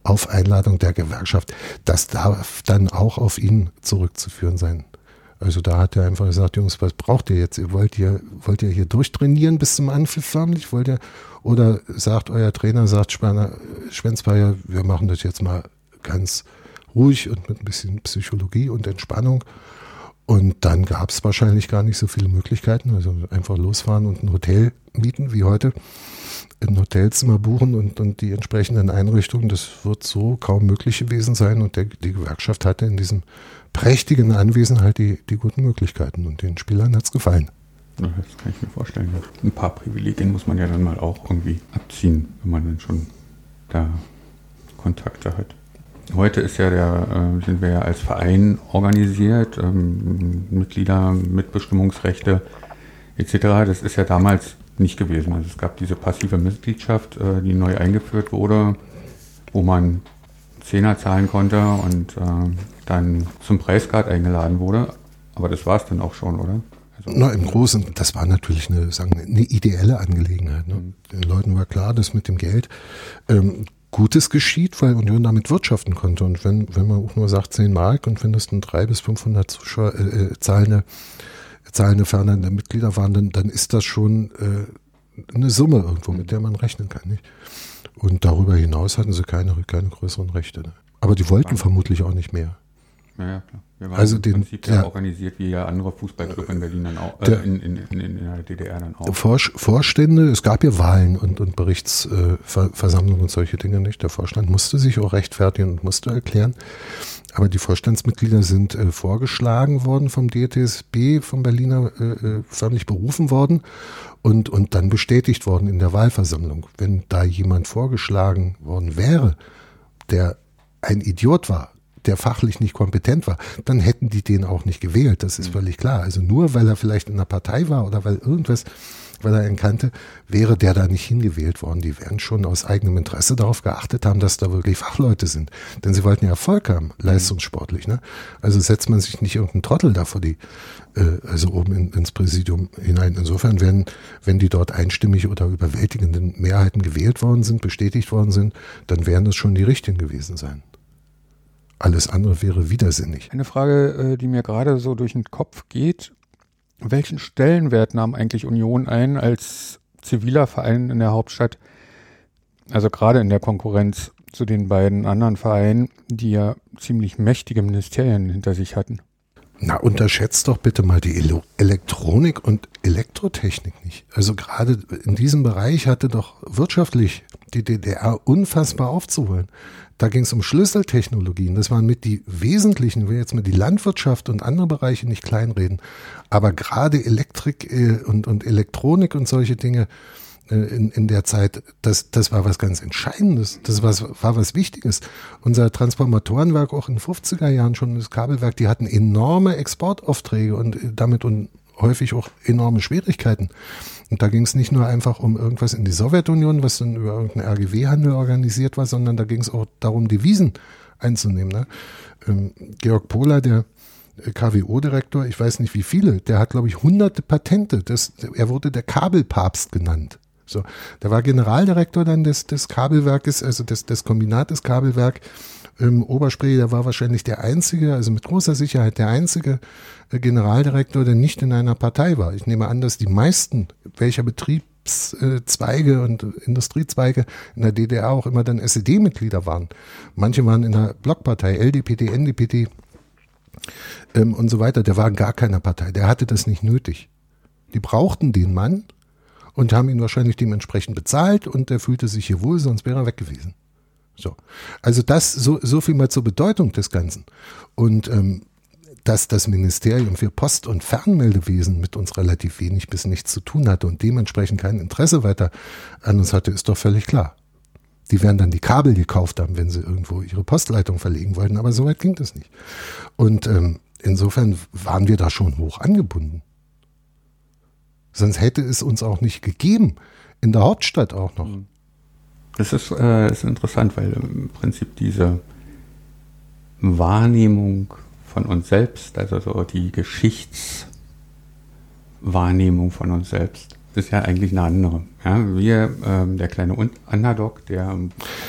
auf Einladung der Gewerkschaft. Das darf dann auch auf ihn zurückzuführen sein. Also da hat er einfach gesagt, Jungs, was braucht ihr jetzt? Ihr wollt ihr, wollt ihr hier durchtrainieren bis zum Anpfiff förmlich? Wollt ihr, oder sagt euer Trainer, sagt Schwenzbeier, wir machen das jetzt mal ganz ruhig und mit ein bisschen Psychologie und Entspannung. Und dann gab es wahrscheinlich gar nicht so viele Möglichkeiten. Also einfach losfahren und ein Hotel mieten wie heute. Ein Hotelzimmer buchen und, und die entsprechenden Einrichtungen. Das wird so kaum möglich gewesen sein. Und der, die Gewerkschaft hatte in diesem prächtigen Anwesen halt die, die guten Möglichkeiten und den Spielern hat es gefallen. Das kann ich mir vorstellen. Ein paar Privilegien muss man ja dann mal auch irgendwie abziehen, wenn man dann schon da Kontakte hat. Heute ist ja der, äh, sind wir ja als Verein organisiert, ähm, Mitglieder, Mitbestimmungsrechte etc. Das ist ja damals nicht gewesen. Also es gab diese passive Mitgliedschaft, äh, die neu eingeführt wurde, wo man Zehner zahlen konnte und äh, dann zum Preiscard eingeladen wurde. Aber das war es dann auch schon, oder? Also, Na, im Großen, das war natürlich eine, sagen, eine ideelle Angelegenheit. Ne? Mhm. Den Leuten war klar, dass mit dem Geld ähm, Gutes geschieht, weil Union damit wirtschaften konnte. Und wenn, wenn man auch nur sagt 10 Mark und wenn das dann 300 bis 500 Zuschauer, äh, äh, zahlende, zahlende fördernde Mitglieder waren, dann, dann ist das schon äh, eine Summe irgendwo, mit der man rechnen kann. Nicht? Und darüber hinaus hatten sie keine, keine größeren Rechte. Ne? Aber die wollten vermutlich auch nicht mehr. Ja, ja, klar. Wir waren also im den, Prinzip ja, organisiert wie ja andere Fußballclubs in Berlin dann auch, äh, der, in, in, in, in, der DDR dann auch. Vorstände, es gab ja Wahlen und, und Berichtsversammlungen und solche Dinge nicht. Der Vorstand musste sich auch rechtfertigen und musste erklären. Aber die Vorstandsmitglieder sind äh, vorgeschlagen worden vom DTSB, vom Berliner, äh, äh, förmlich berufen worden und, und dann bestätigt worden in der Wahlversammlung. Wenn da jemand vorgeschlagen worden wäre, der ein Idiot war, der fachlich nicht kompetent war, dann hätten die den auch nicht gewählt. Das ist mhm. völlig klar. Also nur weil er vielleicht in einer Partei war oder weil irgendwas, weil er ihn kannte, wäre der da nicht hingewählt worden. Die wären schon aus eigenem Interesse darauf geachtet haben, dass da wirklich Fachleute sind. Denn sie wollten ja Erfolg haben, mhm. leistungssportlich. Ne? Also setzt man sich nicht irgendeinen Trottel da vor die, äh, also oben in, ins Präsidium hinein. Insofern werden, wenn die dort einstimmig oder überwältigenden Mehrheiten gewählt worden sind, bestätigt worden sind, dann werden das schon die richtigen gewesen sein. Alles andere wäre widersinnig. Eine Frage, äh, die mir gerade so durch den Kopf geht. Welchen Stellenwert nahm eigentlich Union ein als ziviler Verein in der Hauptstadt? Also gerade in der Konkurrenz zu den beiden anderen Vereinen, die ja ziemlich mächtige Ministerien hinter sich hatten. Na, unterschätzt doch bitte mal die Ele Elektronik und Elektrotechnik nicht. Also gerade in diesem Bereich hatte doch wirtschaftlich die DDR unfassbar aufzuholen. Da ging es um Schlüsseltechnologien. Das waren mit die wesentlichen, ich will jetzt mal die Landwirtschaft und andere Bereiche nicht kleinreden. Aber gerade Elektrik äh, und, und Elektronik und solche Dinge, äh, in, in der Zeit, das, das war was ganz Entscheidendes, das war, war was Wichtiges. Unser Transformatorenwerk auch in den 50er Jahren schon, das Kabelwerk, die hatten enorme Exportaufträge und äh, damit und häufig auch enorme Schwierigkeiten. Und da ging es nicht nur einfach um irgendwas in die Sowjetunion, was dann über irgendeinen RGW-Handel organisiert war, sondern da ging es auch darum, Devisen einzunehmen. Ne? Ähm, Georg Pohler, der KWO-Direktor, ich weiß nicht wie viele, der hat, glaube ich, hunderte Patente. Das, er wurde der Kabelpapst genannt. So, der war Generaldirektor dann des, des Kabelwerkes, also des, des Kombinates Kabelwerk ähm, Oberspree, der war wahrscheinlich der einzige, also mit großer Sicherheit der einzige Generaldirektor, der nicht in einer Partei war. Ich nehme an, dass die meisten, welcher Betriebszweige und Industriezweige in der DDR auch immer dann SED-Mitglieder waren. Manche waren in der Blockpartei, LDPD, NDPD ähm, und so weiter. Der war in gar keiner Partei. Der hatte das nicht nötig. Die brauchten den Mann, und haben ihn wahrscheinlich dementsprechend bezahlt und er fühlte sich hier wohl, sonst wäre er weg gewesen. So. Also das, so, so viel mal zur Bedeutung des Ganzen. Und ähm, dass das Ministerium für Post- und Fernmeldewesen mit uns relativ wenig bis nichts zu tun hatte und dementsprechend kein Interesse weiter an uns hatte, ist doch völlig klar. Die werden dann die Kabel gekauft haben, wenn sie irgendwo ihre Postleitung verlegen wollten, aber so weit ging das nicht. Und ähm, insofern waren wir da schon hoch angebunden. Sonst hätte es uns auch nicht gegeben. In der Hauptstadt auch noch. Das ist, äh, ist interessant, weil im Prinzip diese Wahrnehmung von uns selbst, also so die Geschichtswahrnehmung von uns selbst, ist ja eigentlich eine andere. Ja, wir, ähm, der kleine Underdog, der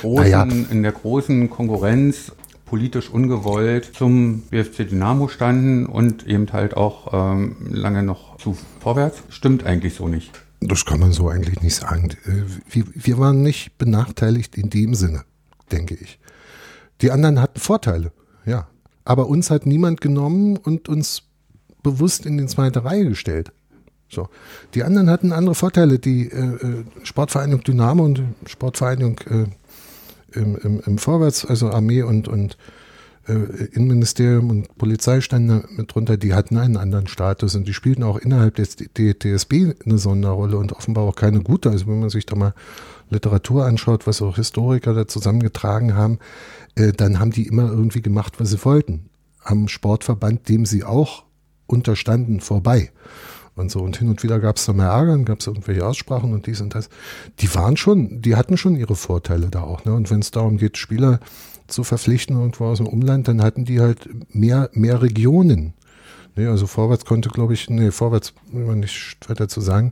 großen, ja. in der großen Konkurrenz politisch ungewollt zum BFC Dynamo standen und eben halt auch ähm, lange noch zu vorwärts. Stimmt eigentlich so nicht. Das kann man so eigentlich nicht sagen. Äh, wir, wir waren nicht benachteiligt in dem Sinne, denke ich. Die anderen hatten Vorteile, ja. Aber uns hat niemand genommen und uns bewusst in die zweite Reihe gestellt. So. Die anderen hatten andere Vorteile. Die äh, äh Sportvereinigung Dynamo und Sportvereinigung äh, im, im, im Vorwärts, also Armee und, und äh, Innenministerium und Polizei standen mit drunter, die hatten einen anderen Status und die spielten auch innerhalb des DSB eine Sonderrolle und offenbar auch keine gute. Also wenn man sich da mal Literatur anschaut, was auch Historiker da zusammengetragen haben, äh, dann haben die immer irgendwie gemacht, was sie wollten. Am Sportverband, dem sie auch unterstanden, vorbei und so. Und hin und wieder gab es da mehr Ärger, gab es irgendwelche Aussprachen und dies und das. Die waren schon, die hatten schon ihre Vorteile da auch. Ne? Und wenn es darum geht, Spieler zu verpflichten irgendwo aus dem Umland, dann hatten die halt mehr, mehr Regionen. Nee, also Vorwärts konnte, glaube ich, nee, Vorwärts, will man nicht weiter zu sagen,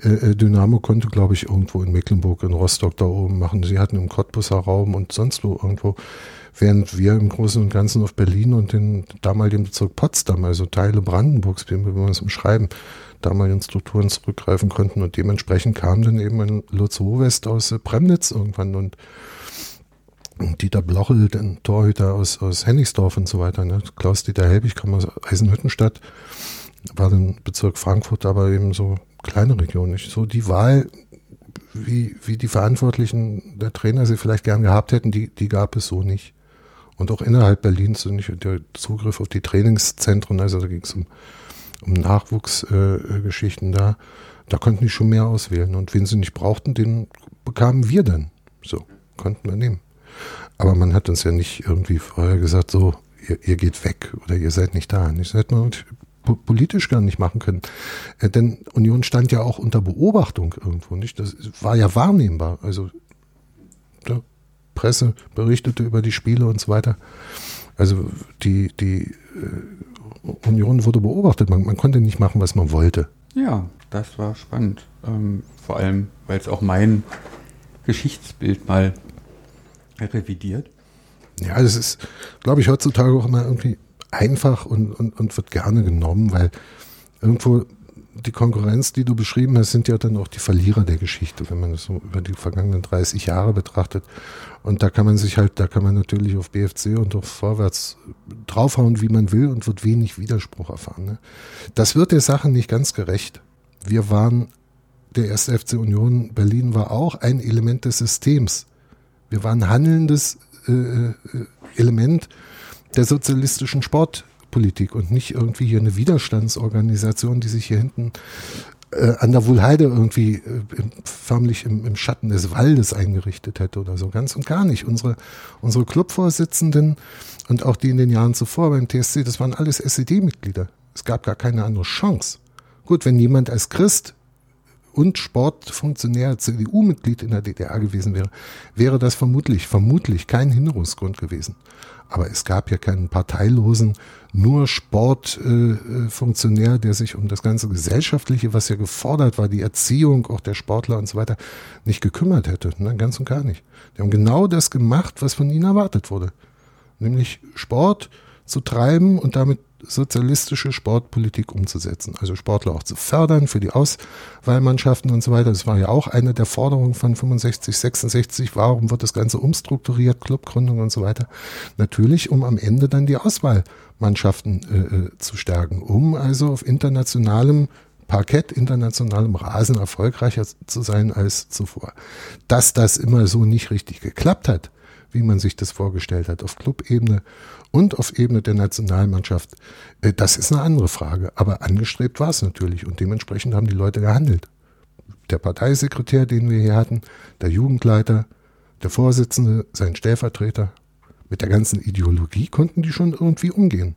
äh, äh, Dynamo konnte, glaube ich, irgendwo in Mecklenburg, in Rostock da oben machen. Sie hatten im Cottbusser Raum und sonst wo irgendwo, während wir im Großen und Ganzen auf Berlin und den damaligen Bezirk Potsdam, also Teile Brandenburgs, wie wir es umschreiben, damaligen Strukturen zurückgreifen konnten. Und dementsprechend kam dann eben ein Lutz West aus äh, Premnitz irgendwann. Und Dieter Blochel, den Torhüter aus, aus Hennigsdorf und so weiter. Ne? Klaus-Dieter Helbig kam aus Eisenhüttenstadt, war dann Bezirk Frankfurt, aber eben so kleine Region. Nicht so die Wahl, wie, wie die Verantwortlichen der Trainer sie vielleicht gern gehabt hätten, die, die gab es so nicht. Und auch innerhalb Berlins nicht der Zugriff auf die Trainingszentren, also da ging es um um Nachwuchsgeschichten äh, da, da konnten die schon mehr auswählen. Und wen sie nicht brauchten, den bekamen wir dann. So, konnten wir nehmen. Aber man hat uns ja nicht irgendwie vorher gesagt, so, ihr, ihr geht weg oder ihr seid nicht da. Das hätte man politisch gar nicht machen können. Äh, denn Union stand ja auch unter Beobachtung irgendwo, nicht? Das war ja wahrnehmbar. Also, der Presse berichtete über die Spiele und so weiter. Also, die, die äh, Union wurde beobachtet. Man, man, konnte nicht machen, was man wollte. Ja, das war spannend. Ähm, vor allem, weil es auch mein Geschichtsbild mal revidiert. Ja, das ist, glaube ich, heutzutage auch immer irgendwie einfach und, und, und wird gerne genommen, weil irgendwo die Konkurrenz, die du beschrieben hast, sind ja dann auch die Verlierer der Geschichte, wenn man das so über die vergangenen 30 Jahre betrachtet. Und da kann man sich halt, da kann man natürlich auf BFC und auf Vorwärts draufhauen, wie man will und wird wenig Widerspruch erfahren. Ne? Das wird der Sache nicht ganz gerecht. Wir waren, der erste FC Union Berlin war auch ein Element des Systems. Wir waren handelndes äh, äh Element der sozialistischen Sportpolitik und nicht irgendwie hier eine Widerstandsorganisation, die sich hier hinten äh, an der Wuhlheide irgendwie äh, förmlich im, im, Schatten des Waldes eingerichtet hätte oder so. Ganz und gar nicht. Unsere, unsere Clubvorsitzenden und auch die in den Jahren zuvor beim TSC, das waren alles SED-Mitglieder. Es gab gar keine andere Chance. Gut, wenn jemand als Christ und Sportfunktionär, CDU-Mitglied in der DDR gewesen wäre, wäre das vermutlich, vermutlich kein Hinderungsgrund gewesen. Aber es gab ja keinen parteilosen, nur Sportfunktionär, äh, der sich um das ganze Gesellschaftliche, was ja gefordert war, die Erziehung auch der Sportler und so weiter, nicht gekümmert hätte. Ne? Ganz und gar nicht. Die haben genau das gemacht, was von ihnen erwartet wurde. Nämlich Sport zu treiben und damit sozialistische Sportpolitik umzusetzen. Also Sportler auch zu fördern für die Auswahlmannschaften und so weiter. Das war ja auch eine der Forderungen von 65, 66. Warum wird das Ganze umstrukturiert, Clubgründung und so weiter? Natürlich, um am Ende dann die Auswahlmannschaften äh, äh zu stärken, um also auf internationalem Parkett, internationalem Rasen erfolgreicher zu sein als zuvor. Dass das immer so nicht richtig geklappt hat, wie man sich das vorgestellt hat, auf Clubebene und auf Ebene der Nationalmannschaft, äh, das ist eine andere Frage. Aber angestrebt war es natürlich und dementsprechend haben die Leute gehandelt. Der Parteisekretär, den wir hier hatten, der Jugendleiter, der Vorsitzende, sein Stellvertreter, mit der ganzen Ideologie konnten die schon irgendwie umgehen.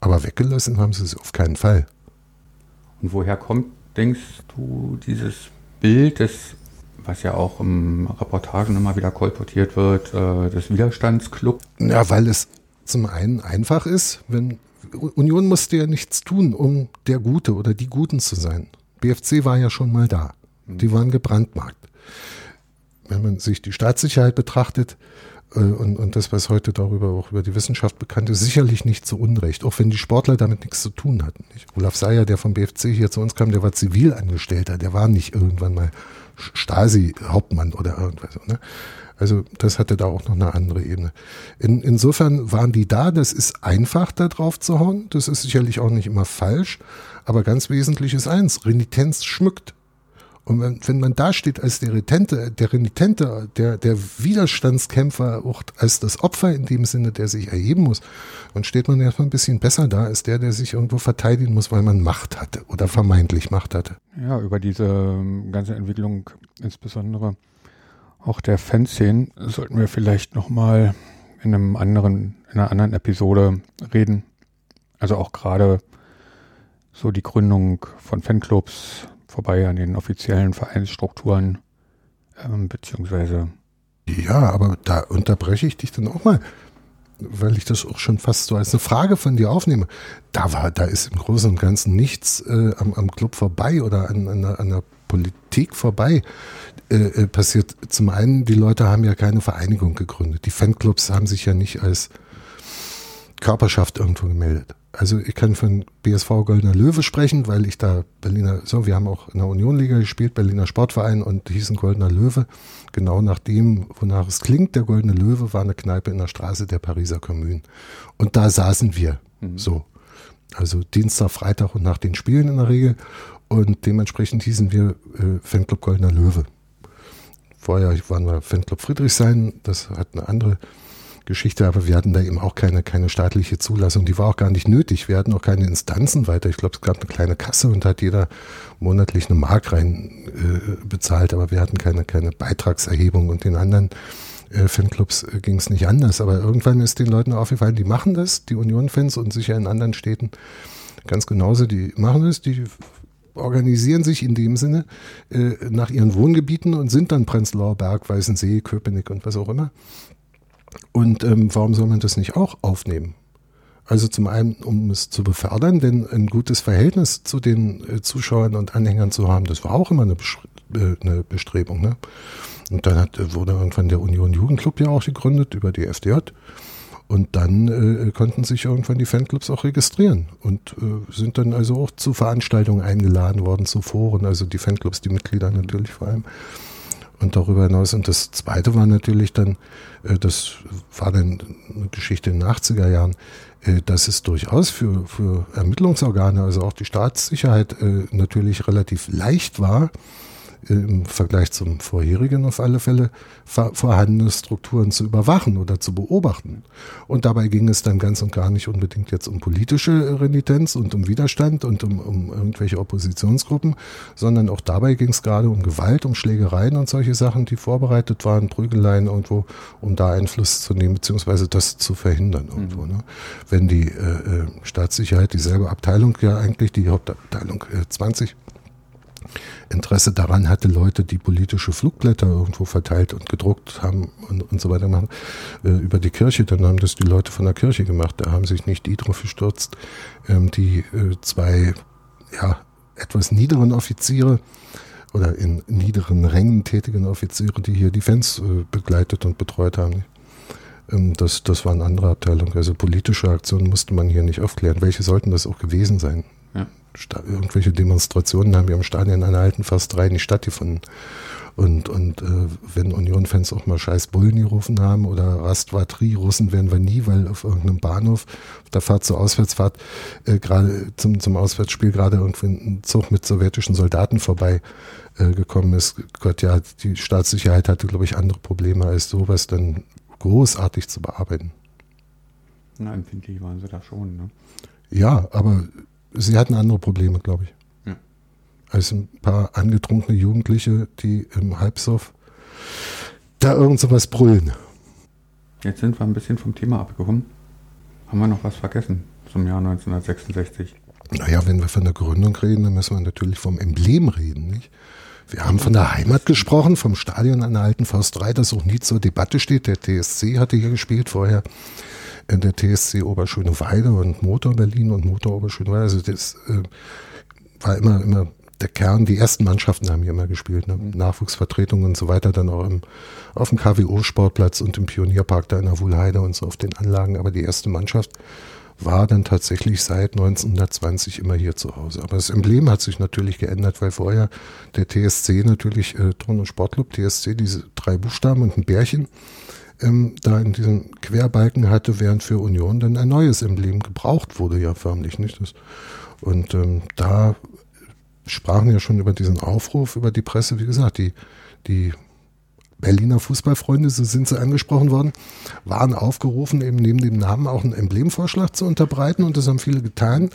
Aber weggelassen haben sie es auf keinen Fall. Und woher kommt, denkst du, dieses Bild des was ja auch im Reportagen immer wieder kolportiert wird, äh, des Widerstandsclub. Ja, weil es zum einen einfach ist, wenn Union musste ja nichts tun, um der Gute oder die Guten zu sein. BFC war ja schon mal da. Die waren gebrandmarkt. Wenn man sich die Staatssicherheit betrachtet, und, und das, was heute darüber auch über die Wissenschaft bekannt ist, sicherlich nicht zu Unrecht, auch wenn die Sportler damit nichts zu tun hatten. Nicht? Olaf Seyer, der vom BFC hier zu uns kam, der war Zivilangestellter, der war nicht irgendwann mal Stasi-Hauptmann oder irgendwas. Ne? Also das hatte da auch noch eine andere Ebene. In, insofern waren die da, das ist einfach da drauf zu hauen, das ist sicherlich auch nicht immer falsch, aber ganz wesentlich ist eins, Renitenz schmückt. Und wenn, wenn man da steht als der Renitente, der Renitente, der, der Widerstandskämpfer, auch als das Opfer in dem Sinne, der sich erheben muss, dann steht man erstmal ein bisschen besser da als der, der sich irgendwo verteidigen muss, weil man Macht hatte oder vermeintlich Macht hatte. Ja, über diese ähm, ganze Entwicklung, insbesondere auch der Fanszenen, sollten wir vielleicht nochmal in in einer anderen Episode reden. Also auch gerade so die Gründung von Fanclubs, vorbei an den offiziellen Vereinsstrukturen, ähm, beziehungsweise. Ja, aber da unterbreche ich dich dann auch mal, weil ich das auch schon fast so als eine Frage von dir aufnehme. Da war, da ist im Großen und Ganzen nichts äh, am, am Club vorbei oder an, an, an der Politik vorbei äh, äh, passiert. Zum einen, die Leute haben ja keine Vereinigung gegründet. Die Fanclubs haben sich ja nicht als Körperschaft irgendwo gemeldet also ich kann von BSV Goldener Löwe sprechen, weil ich da Berliner, so, wir haben auch in der Unionliga gespielt, Berliner Sportverein und hießen Goldener Löwe. Genau nach dem, wonach es klingt, der Goldene Löwe war eine Kneipe in der Straße der Pariser Kommune. Und da saßen wir mhm. so. Also Dienstag, Freitag und nach den Spielen in der Regel. Und dementsprechend hießen wir äh, Fanclub Goldener Löwe. Vorher waren wir Fanclub Friedrichshain, das hat eine andere Geschichte, aber wir hatten da eben auch keine, keine staatliche Zulassung. Die war auch gar nicht nötig. Wir hatten auch keine Instanzen weiter. Ich glaube, es gab eine kleine Kasse und da hat jeder monatlich eine Mark rein äh, bezahlt, aber wir hatten keine, keine Beitragserhebung und den anderen äh, Fanclubs äh, ging es nicht anders. Aber irgendwann ist den Leuten aufgefallen, die machen das, die Union-Fans und sicher in anderen Städten ganz genauso, die machen das, die organisieren sich in dem Sinne äh, nach ihren Wohngebieten und sind dann Prenzlauer Berg, Weißensee, Köpenick und was auch immer und ähm, warum soll man das nicht auch aufnehmen? Also zum einen, um es zu befördern, denn ein gutes Verhältnis zu den äh, Zuschauern und Anhängern zu haben, das war auch immer eine, äh, eine Bestrebung. Ne? Und dann hat, äh, wurde irgendwann der Union Jugendclub ja auch gegründet über die FDJ. Und dann äh, konnten sich irgendwann die Fanclubs auch registrieren und äh, sind dann also auch zu Veranstaltungen eingeladen worden, zu Foren, also die Fanclubs, die Mitglieder natürlich vor allem. Und darüber hinaus, und das zweite war natürlich dann, äh, das war dann eine Geschichte in den 80er Jahren, äh, dass es durchaus für, für Ermittlungsorgane, also auch die Staatssicherheit, äh, natürlich relativ leicht war, im Vergleich zum vorherigen auf alle Fälle vorhandene Strukturen zu überwachen oder zu beobachten. Und dabei ging es dann ganz und gar nicht unbedingt jetzt um politische Renitenz und um Widerstand und um, um irgendwelche Oppositionsgruppen, sondern auch dabei ging es gerade um Gewalt, um Schlägereien und solche Sachen, die vorbereitet waren, Prügeleien irgendwo, um da Einfluss zu nehmen, beziehungsweise das zu verhindern irgendwo. Mhm. Ne? Wenn die äh, äh, Staatssicherheit, dieselbe Abteilung ja eigentlich, die Hauptabteilung äh, 20, Interesse daran hatte, Leute, die politische Flugblätter irgendwo verteilt und gedruckt haben und, und so weiter machen, äh, über die Kirche, dann haben das die Leute von der Kirche gemacht. Da haben sich nicht die drauf gestürzt, ähm, die äh, zwei, ja, etwas niederen Offiziere oder in niederen Rängen tätigen Offiziere, die hier die Fans äh, begleitet und betreut haben. Ähm, das, das war eine andere Abteilung. Also politische Aktionen musste man hier nicht aufklären. Welche sollten das auch gewesen sein? Irgendwelche Demonstrationen haben ja im Stadion an der alten fast drei nicht stattgefunden. Und, und äh, wenn Union-Fans auch mal scheiß Bullen gerufen haben oder Rastvatri, Russen werden wir nie, weil auf irgendeinem Bahnhof auf der Fahrt zur Auswärtsfahrt äh, gerade zum, zum Auswärtsspiel gerade irgendwie ein Zug mit sowjetischen Soldaten vorbei äh, gekommen ist. Gott, ja, die Staatssicherheit hatte, glaube ich, andere Probleme als sowas dann großartig zu bearbeiten. Na, empfindlich waren sie da schon, ne? Ja, aber sie hatten andere Probleme, glaube ich. Ja. Als ein paar angetrunkene Jugendliche, die im Halbsoff da irgend sowas brüllen. Jetzt sind wir ein bisschen vom Thema abgekommen. Haben wir noch was vergessen zum Jahr 1966? Naja, wenn wir von der Gründung reden, dann müssen wir natürlich vom Emblem reden, nicht? Wir haben von der Heimat gesprochen, vom Stadion an der alten Forsterei, das auch nie zur Debatte steht. Der TSC hatte hier gespielt vorher der TSC Oberschöneweide und Motor Berlin und Motor Oberschöneweide. Also das äh, war immer, immer der Kern. Die ersten Mannschaften haben hier immer gespielt. Ne? Nachwuchsvertretungen und so weiter, dann auch im, auf dem KWO-Sportplatz und im Pionierpark da in der Wuhlheide und so auf den Anlagen. Aber die erste Mannschaft war dann tatsächlich seit 1920 immer hier zu Hause. Aber das Emblem hat sich natürlich geändert, weil vorher der TSC natürlich äh, Turn- und Sportclub, TSC, diese drei Buchstaben und ein Bärchen ähm, da in diesem Querbalken hatte, während für Union dann ein neues Emblem gebraucht wurde, ja förmlich nicht. Das, und ähm, da sprachen ja schon über diesen Aufruf über die Presse, wie gesagt, die, die Berliner Fußballfreunde, so sind sie angesprochen worden, waren aufgerufen, eben neben dem Namen auch einen Emblemvorschlag zu unterbreiten und das haben viele getan.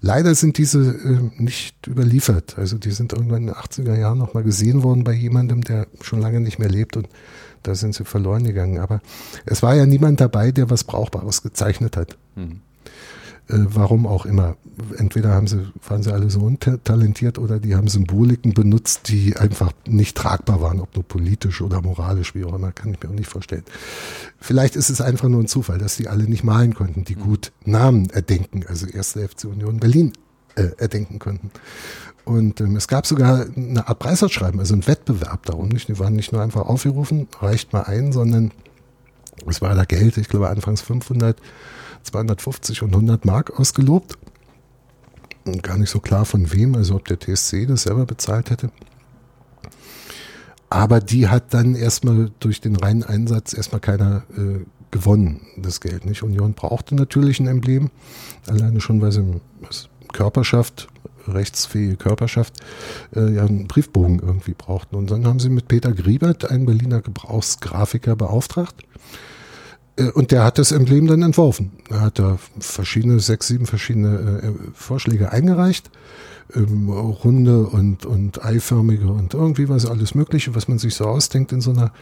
Leider sind diese äh, nicht überliefert. Also die sind irgendwann in den 80er Jahren nochmal gesehen worden bei jemandem, der schon lange nicht mehr lebt und da sind sie verloren gegangen. Aber es war ja niemand dabei, der was Brauchbares gezeichnet hat. Mhm. Äh, warum auch immer. Entweder haben sie, waren sie alle so untalentiert oder die haben Symboliken benutzt, die einfach nicht tragbar waren, ob nur politisch oder moralisch, wie auch immer, kann ich mir auch nicht vorstellen. Vielleicht ist es einfach nur ein Zufall, dass die alle nicht malen konnten, die gut Namen erdenken, also erste FC Union Berlin äh, erdenken konnten. Und ähm, es gab sogar eine Art Preisausschreiben, also ein Wettbewerb darum. Nicht? Die waren nicht nur einfach aufgerufen, reicht mal ein, sondern es war da Geld, ich glaube anfangs 500, 250 und 100 Mark ausgelobt. Und gar nicht so klar von wem, also ob der TSC das selber bezahlt hätte. Aber die hat dann erstmal durch den reinen Einsatz erstmal keiner äh, gewonnen, das Geld. Nicht? Union brauchte natürlich ein Emblem, alleine schon, weil sie Körperschaft rechtsfähige Körperschaft äh, ja einen Briefbogen irgendwie brauchten. Und dann haben sie mit Peter Griebert, einen Berliner Gebrauchsgrafiker, beauftragt. Äh, und der hat das Emblem dann entworfen. Er hat da verschiedene, sechs, sieben verschiedene äh, Vorschläge eingereicht. Ähm, runde und, und eiförmige und irgendwie was alles Mögliche, was man sich so ausdenkt in so einer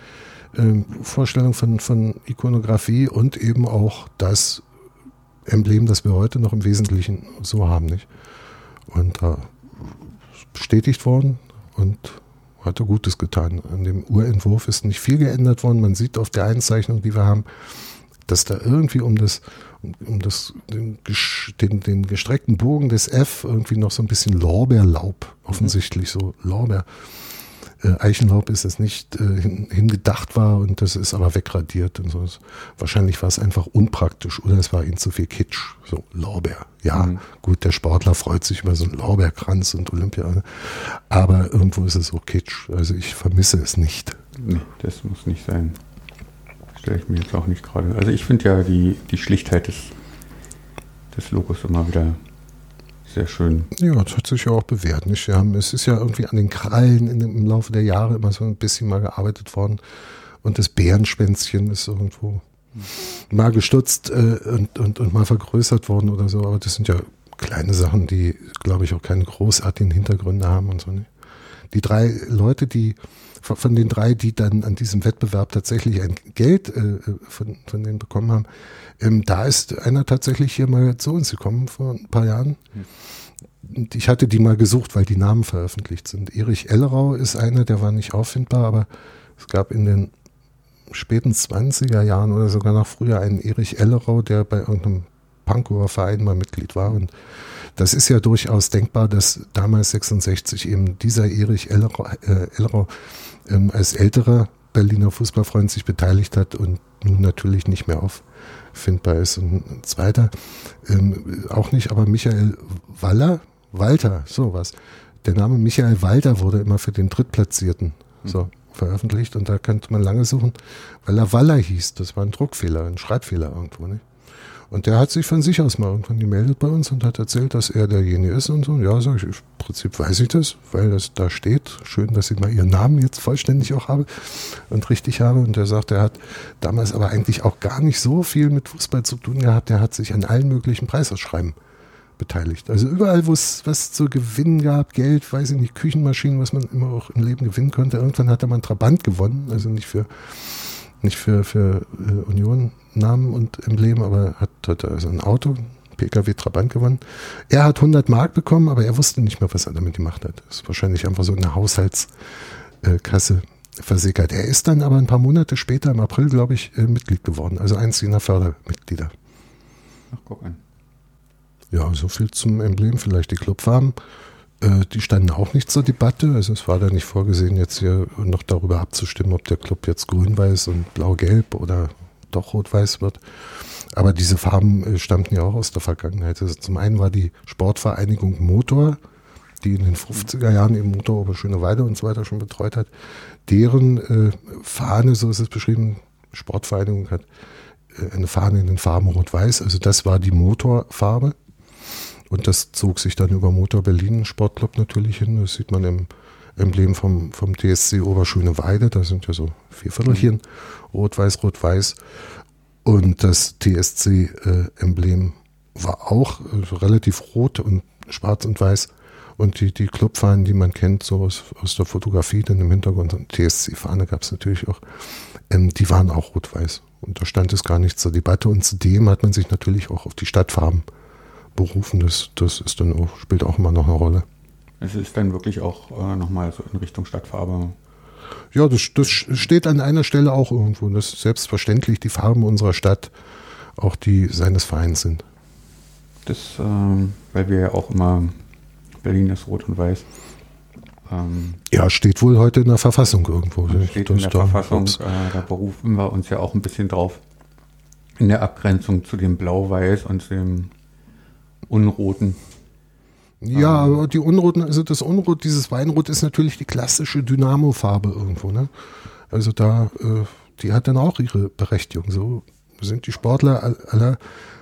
ähm, Vorstellung von, von Ikonografie und eben auch das Emblem, das wir heute noch im Wesentlichen so haben, nicht? Und da bestätigt worden und hat er Gutes getan. An dem Urentwurf ist nicht viel geändert worden. Man sieht auf der Einzeichnung, die wir haben, dass da irgendwie um das, um das, den, den, gestreckten Bogen des F irgendwie noch so ein bisschen Lorbeerlaub, offensichtlich so Lorbeer, Eichenlaub ist, das nicht äh, hin, hingedacht war und das ist aber wegradiert und so. Wahrscheinlich war es einfach unpraktisch oder es war ihnen zu viel Kitsch. So Lorbeer. Ja, mhm. gut, der Sportler freut sich über so einen Lorbeerkranz und Olympia. Aber irgendwo ist es so Kitsch. Also ich vermisse es nicht. Nee, das muss nicht sein. Stelle ich mir jetzt auch nicht gerade. Also ich finde ja die, die Schlichtheit des, des Logos immer wieder sehr schön. Ja, das hat sich ja auch bewährt. Nicht? Wir haben, es ist ja irgendwie an den Krallen im Laufe der Jahre immer so ein bisschen mal gearbeitet worden. Und das Bärenschwänzchen ist irgendwo mal gestutzt äh, und, und, und mal vergrößert worden oder so. Aber das sind ja kleine Sachen, die, glaube ich, auch keine großartigen Hintergründe haben und so. Nicht? Die drei Leute, die von den drei, die dann an diesem Wettbewerb tatsächlich ein Geld äh, von, von denen bekommen haben, ähm, da ist einer tatsächlich hier mal zu uns gekommen vor ein paar Jahren. Und ich hatte die mal gesucht, weil die Namen veröffentlicht sind. Erich Ellerau ist einer, der war nicht auffindbar, aber es gab in den späten 20er Jahren oder sogar noch früher einen Erich Ellerau, der bei irgendeinem Pankower Verein mal Mitglied war. Und das ist ja durchaus denkbar, dass damals 66 eben dieser Erich Ellerau, äh, Ellerau ähm, als älterer Berliner Fußballfreund sich beteiligt hat und nun natürlich nicht mehr auffindbar ist. Und ein zweiter, ähm, auch nicht, aber Michael Waller, Walter, sowas. Der Name Michael Walter wurde immer für den Drittplatzierten hm. so veröffentlicht und da könnte man lange suchen, weil er Waller hieß. Das war ein Druckfehler, ein Schreibfehler irgendwo. Nicht? Und der hat sich von sich aus mal irgendwann gemeldet bei uns und hat erzählt, dass er derjenige ist und so. Ja, sag ich, im Prinzip weiß ich das, weil das da steht. Schön, dass ich mal ihren Namen jetzt vollständig auch habe und richtig habe. Und er sagt, er hat damals aber eigentlich auch gar nicht so viel mit Fußball zu tun gehabt. Er hat sich an allen möglichen Preisausschreiben beteiligt. Also überall, wo es was zu gewinnen gab, Geld, weiß ich nicht, Küchenmaschinen, was man immer auch im Leben gewinnen konnte. Irgendwann hat er mal einen Trabant gewonnen, also nicht für nicht für, für äh, Union Namen und Emblem, aber hat, hat also ein Auto, PKW Trabant gewonnen. Er hat 100 Mark bekommen, aber er wusste nicht mehr, was er damit gemacht hat. Das ist wahrscheinlich einfach so eine Haushaltskasse versickert. Er ist dann aber ein paar Monate später, im April, glaube ich, äh, Mitglied geworden, also eins jener Fördermitglieder. Ach, guck an. Ja, so viel zum Emblem, vielleicht die Clubfarben. Äh, die standen auch nicht zur Debatte. Also es war da nicht vorgesehen, jetzt hier noch darüber abzustimmen, ob der Club jetzt grün-weiß und blau-gelb oder doch rot-weiß wird. Aber diese Farben äh, stammten ja auch aus der Vergangenheit. Also zum einen war die Sportvereinigung Motor, die in den 50er Jahren eben Motor Oberschöneweide und so weiter schon betreut hat. Deren äh, Fahne, so ist es beschrieben, Sportvereinigung hat eine Fahne in den Farben rot-weiß. Also das war die Motorfarbe. Und das zog sich dann über Motor Berlin Sportclub natürlich hin. Das sieht man im Emblem vom, vom TSC Oberschöneweide. Da sind ja so vier Viertelchen. Rot-Weiß, Rot-Weiß. Und das TSC-Emblem äh, war auch äh, relativ rot und schwarz und weiß. Und die, die Clubfahnen, die man kennt, so aus, aus der Fotografie, dann im Hintergrund, und TSC-Fahne gab es natürlich auch, ähm, die waren auch rot-weiß. Und da stand es gar nicht zur Debatte. Und zudem hat man sich natürlich auch auf die Stadtfarben berufen. Das, das ist dann auch, spielt auch immer noch eine Rolle. Es ist dann wirklich auch äh, nochmal so in Richtung Stadtfarbe. Ja, das, das steht an einer Stelle auch irgendwo. Das ist selbstverständlich die Farben unserer Stadt, auch die seines Vereins sind. Das, ähm, weil wir ja auch immer, Berlin ist rot und weiß. Ähm, ja, steht wohl heute in der Verfassung irgendwo. Steht in der da Verfassung, äh, da berufen wir uns ja auch ein bisschen drauf. In der Abgrenzung zu dem Blau-Weiß und dem Unroten. Ja, ähm. die Unroten, also das Unrot, dieses Weinrot ist natürlich die klassische Dynamo-Farbe irgendwo, ne? Also da, äh, die hat dann auch ihre Berechtigung. So sind die Sportler aller,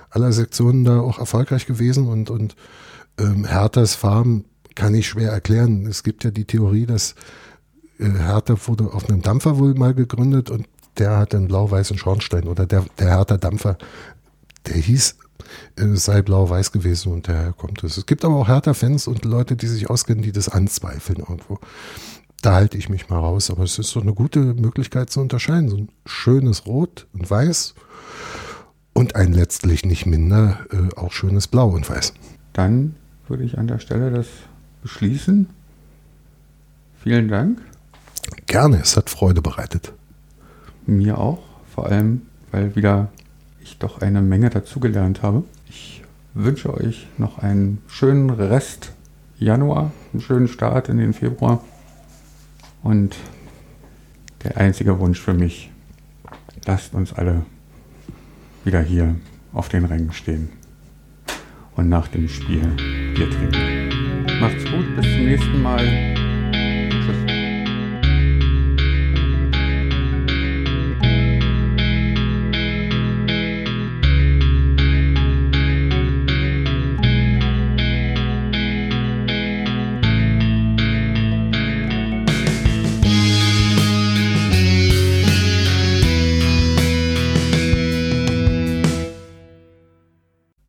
aller Sektionen da auch erfolgreich gewesen und, und ähm, Herthas Farben kann ich schwer erklären. Es gibt ja die Theorie, dass äh, Hertha wurde auf einem Dampfer wohl mal gegründet und der hat einen blau-weißen Schornstein oder der, der Hertha Dampfer, der hieß sei blau-weiß gewesen und daher kommt es. Es gibt aber auch Hertha-Fans und Leute, die sich auskennen, die das anzweifeln irgendwo. Da halte ich mich mal raus, aber es ist so eine gute Möglichkeit zu unterscheiden. So ein schönes Rot und Weiß und ein letztlich nicht minder äh, auch schönes Blau und Weiß. Dann würde ich an der Stelle das beschließen. Vielen Dank. Gerne, es hat Freude bereitet. Mir auch, vor allem, weil wieder ich doch eine Menge dazugelernt habe. Ich wünsche euch noch einen schönen Rest Januar, einen schönen Start in den Februar Und der einzige Wunsch für mich, lasst uns alle wieder hier auf den Rängen stehen und nach dem Spiel Bier trinken. Macht's gut, bis zum nächsten Mal.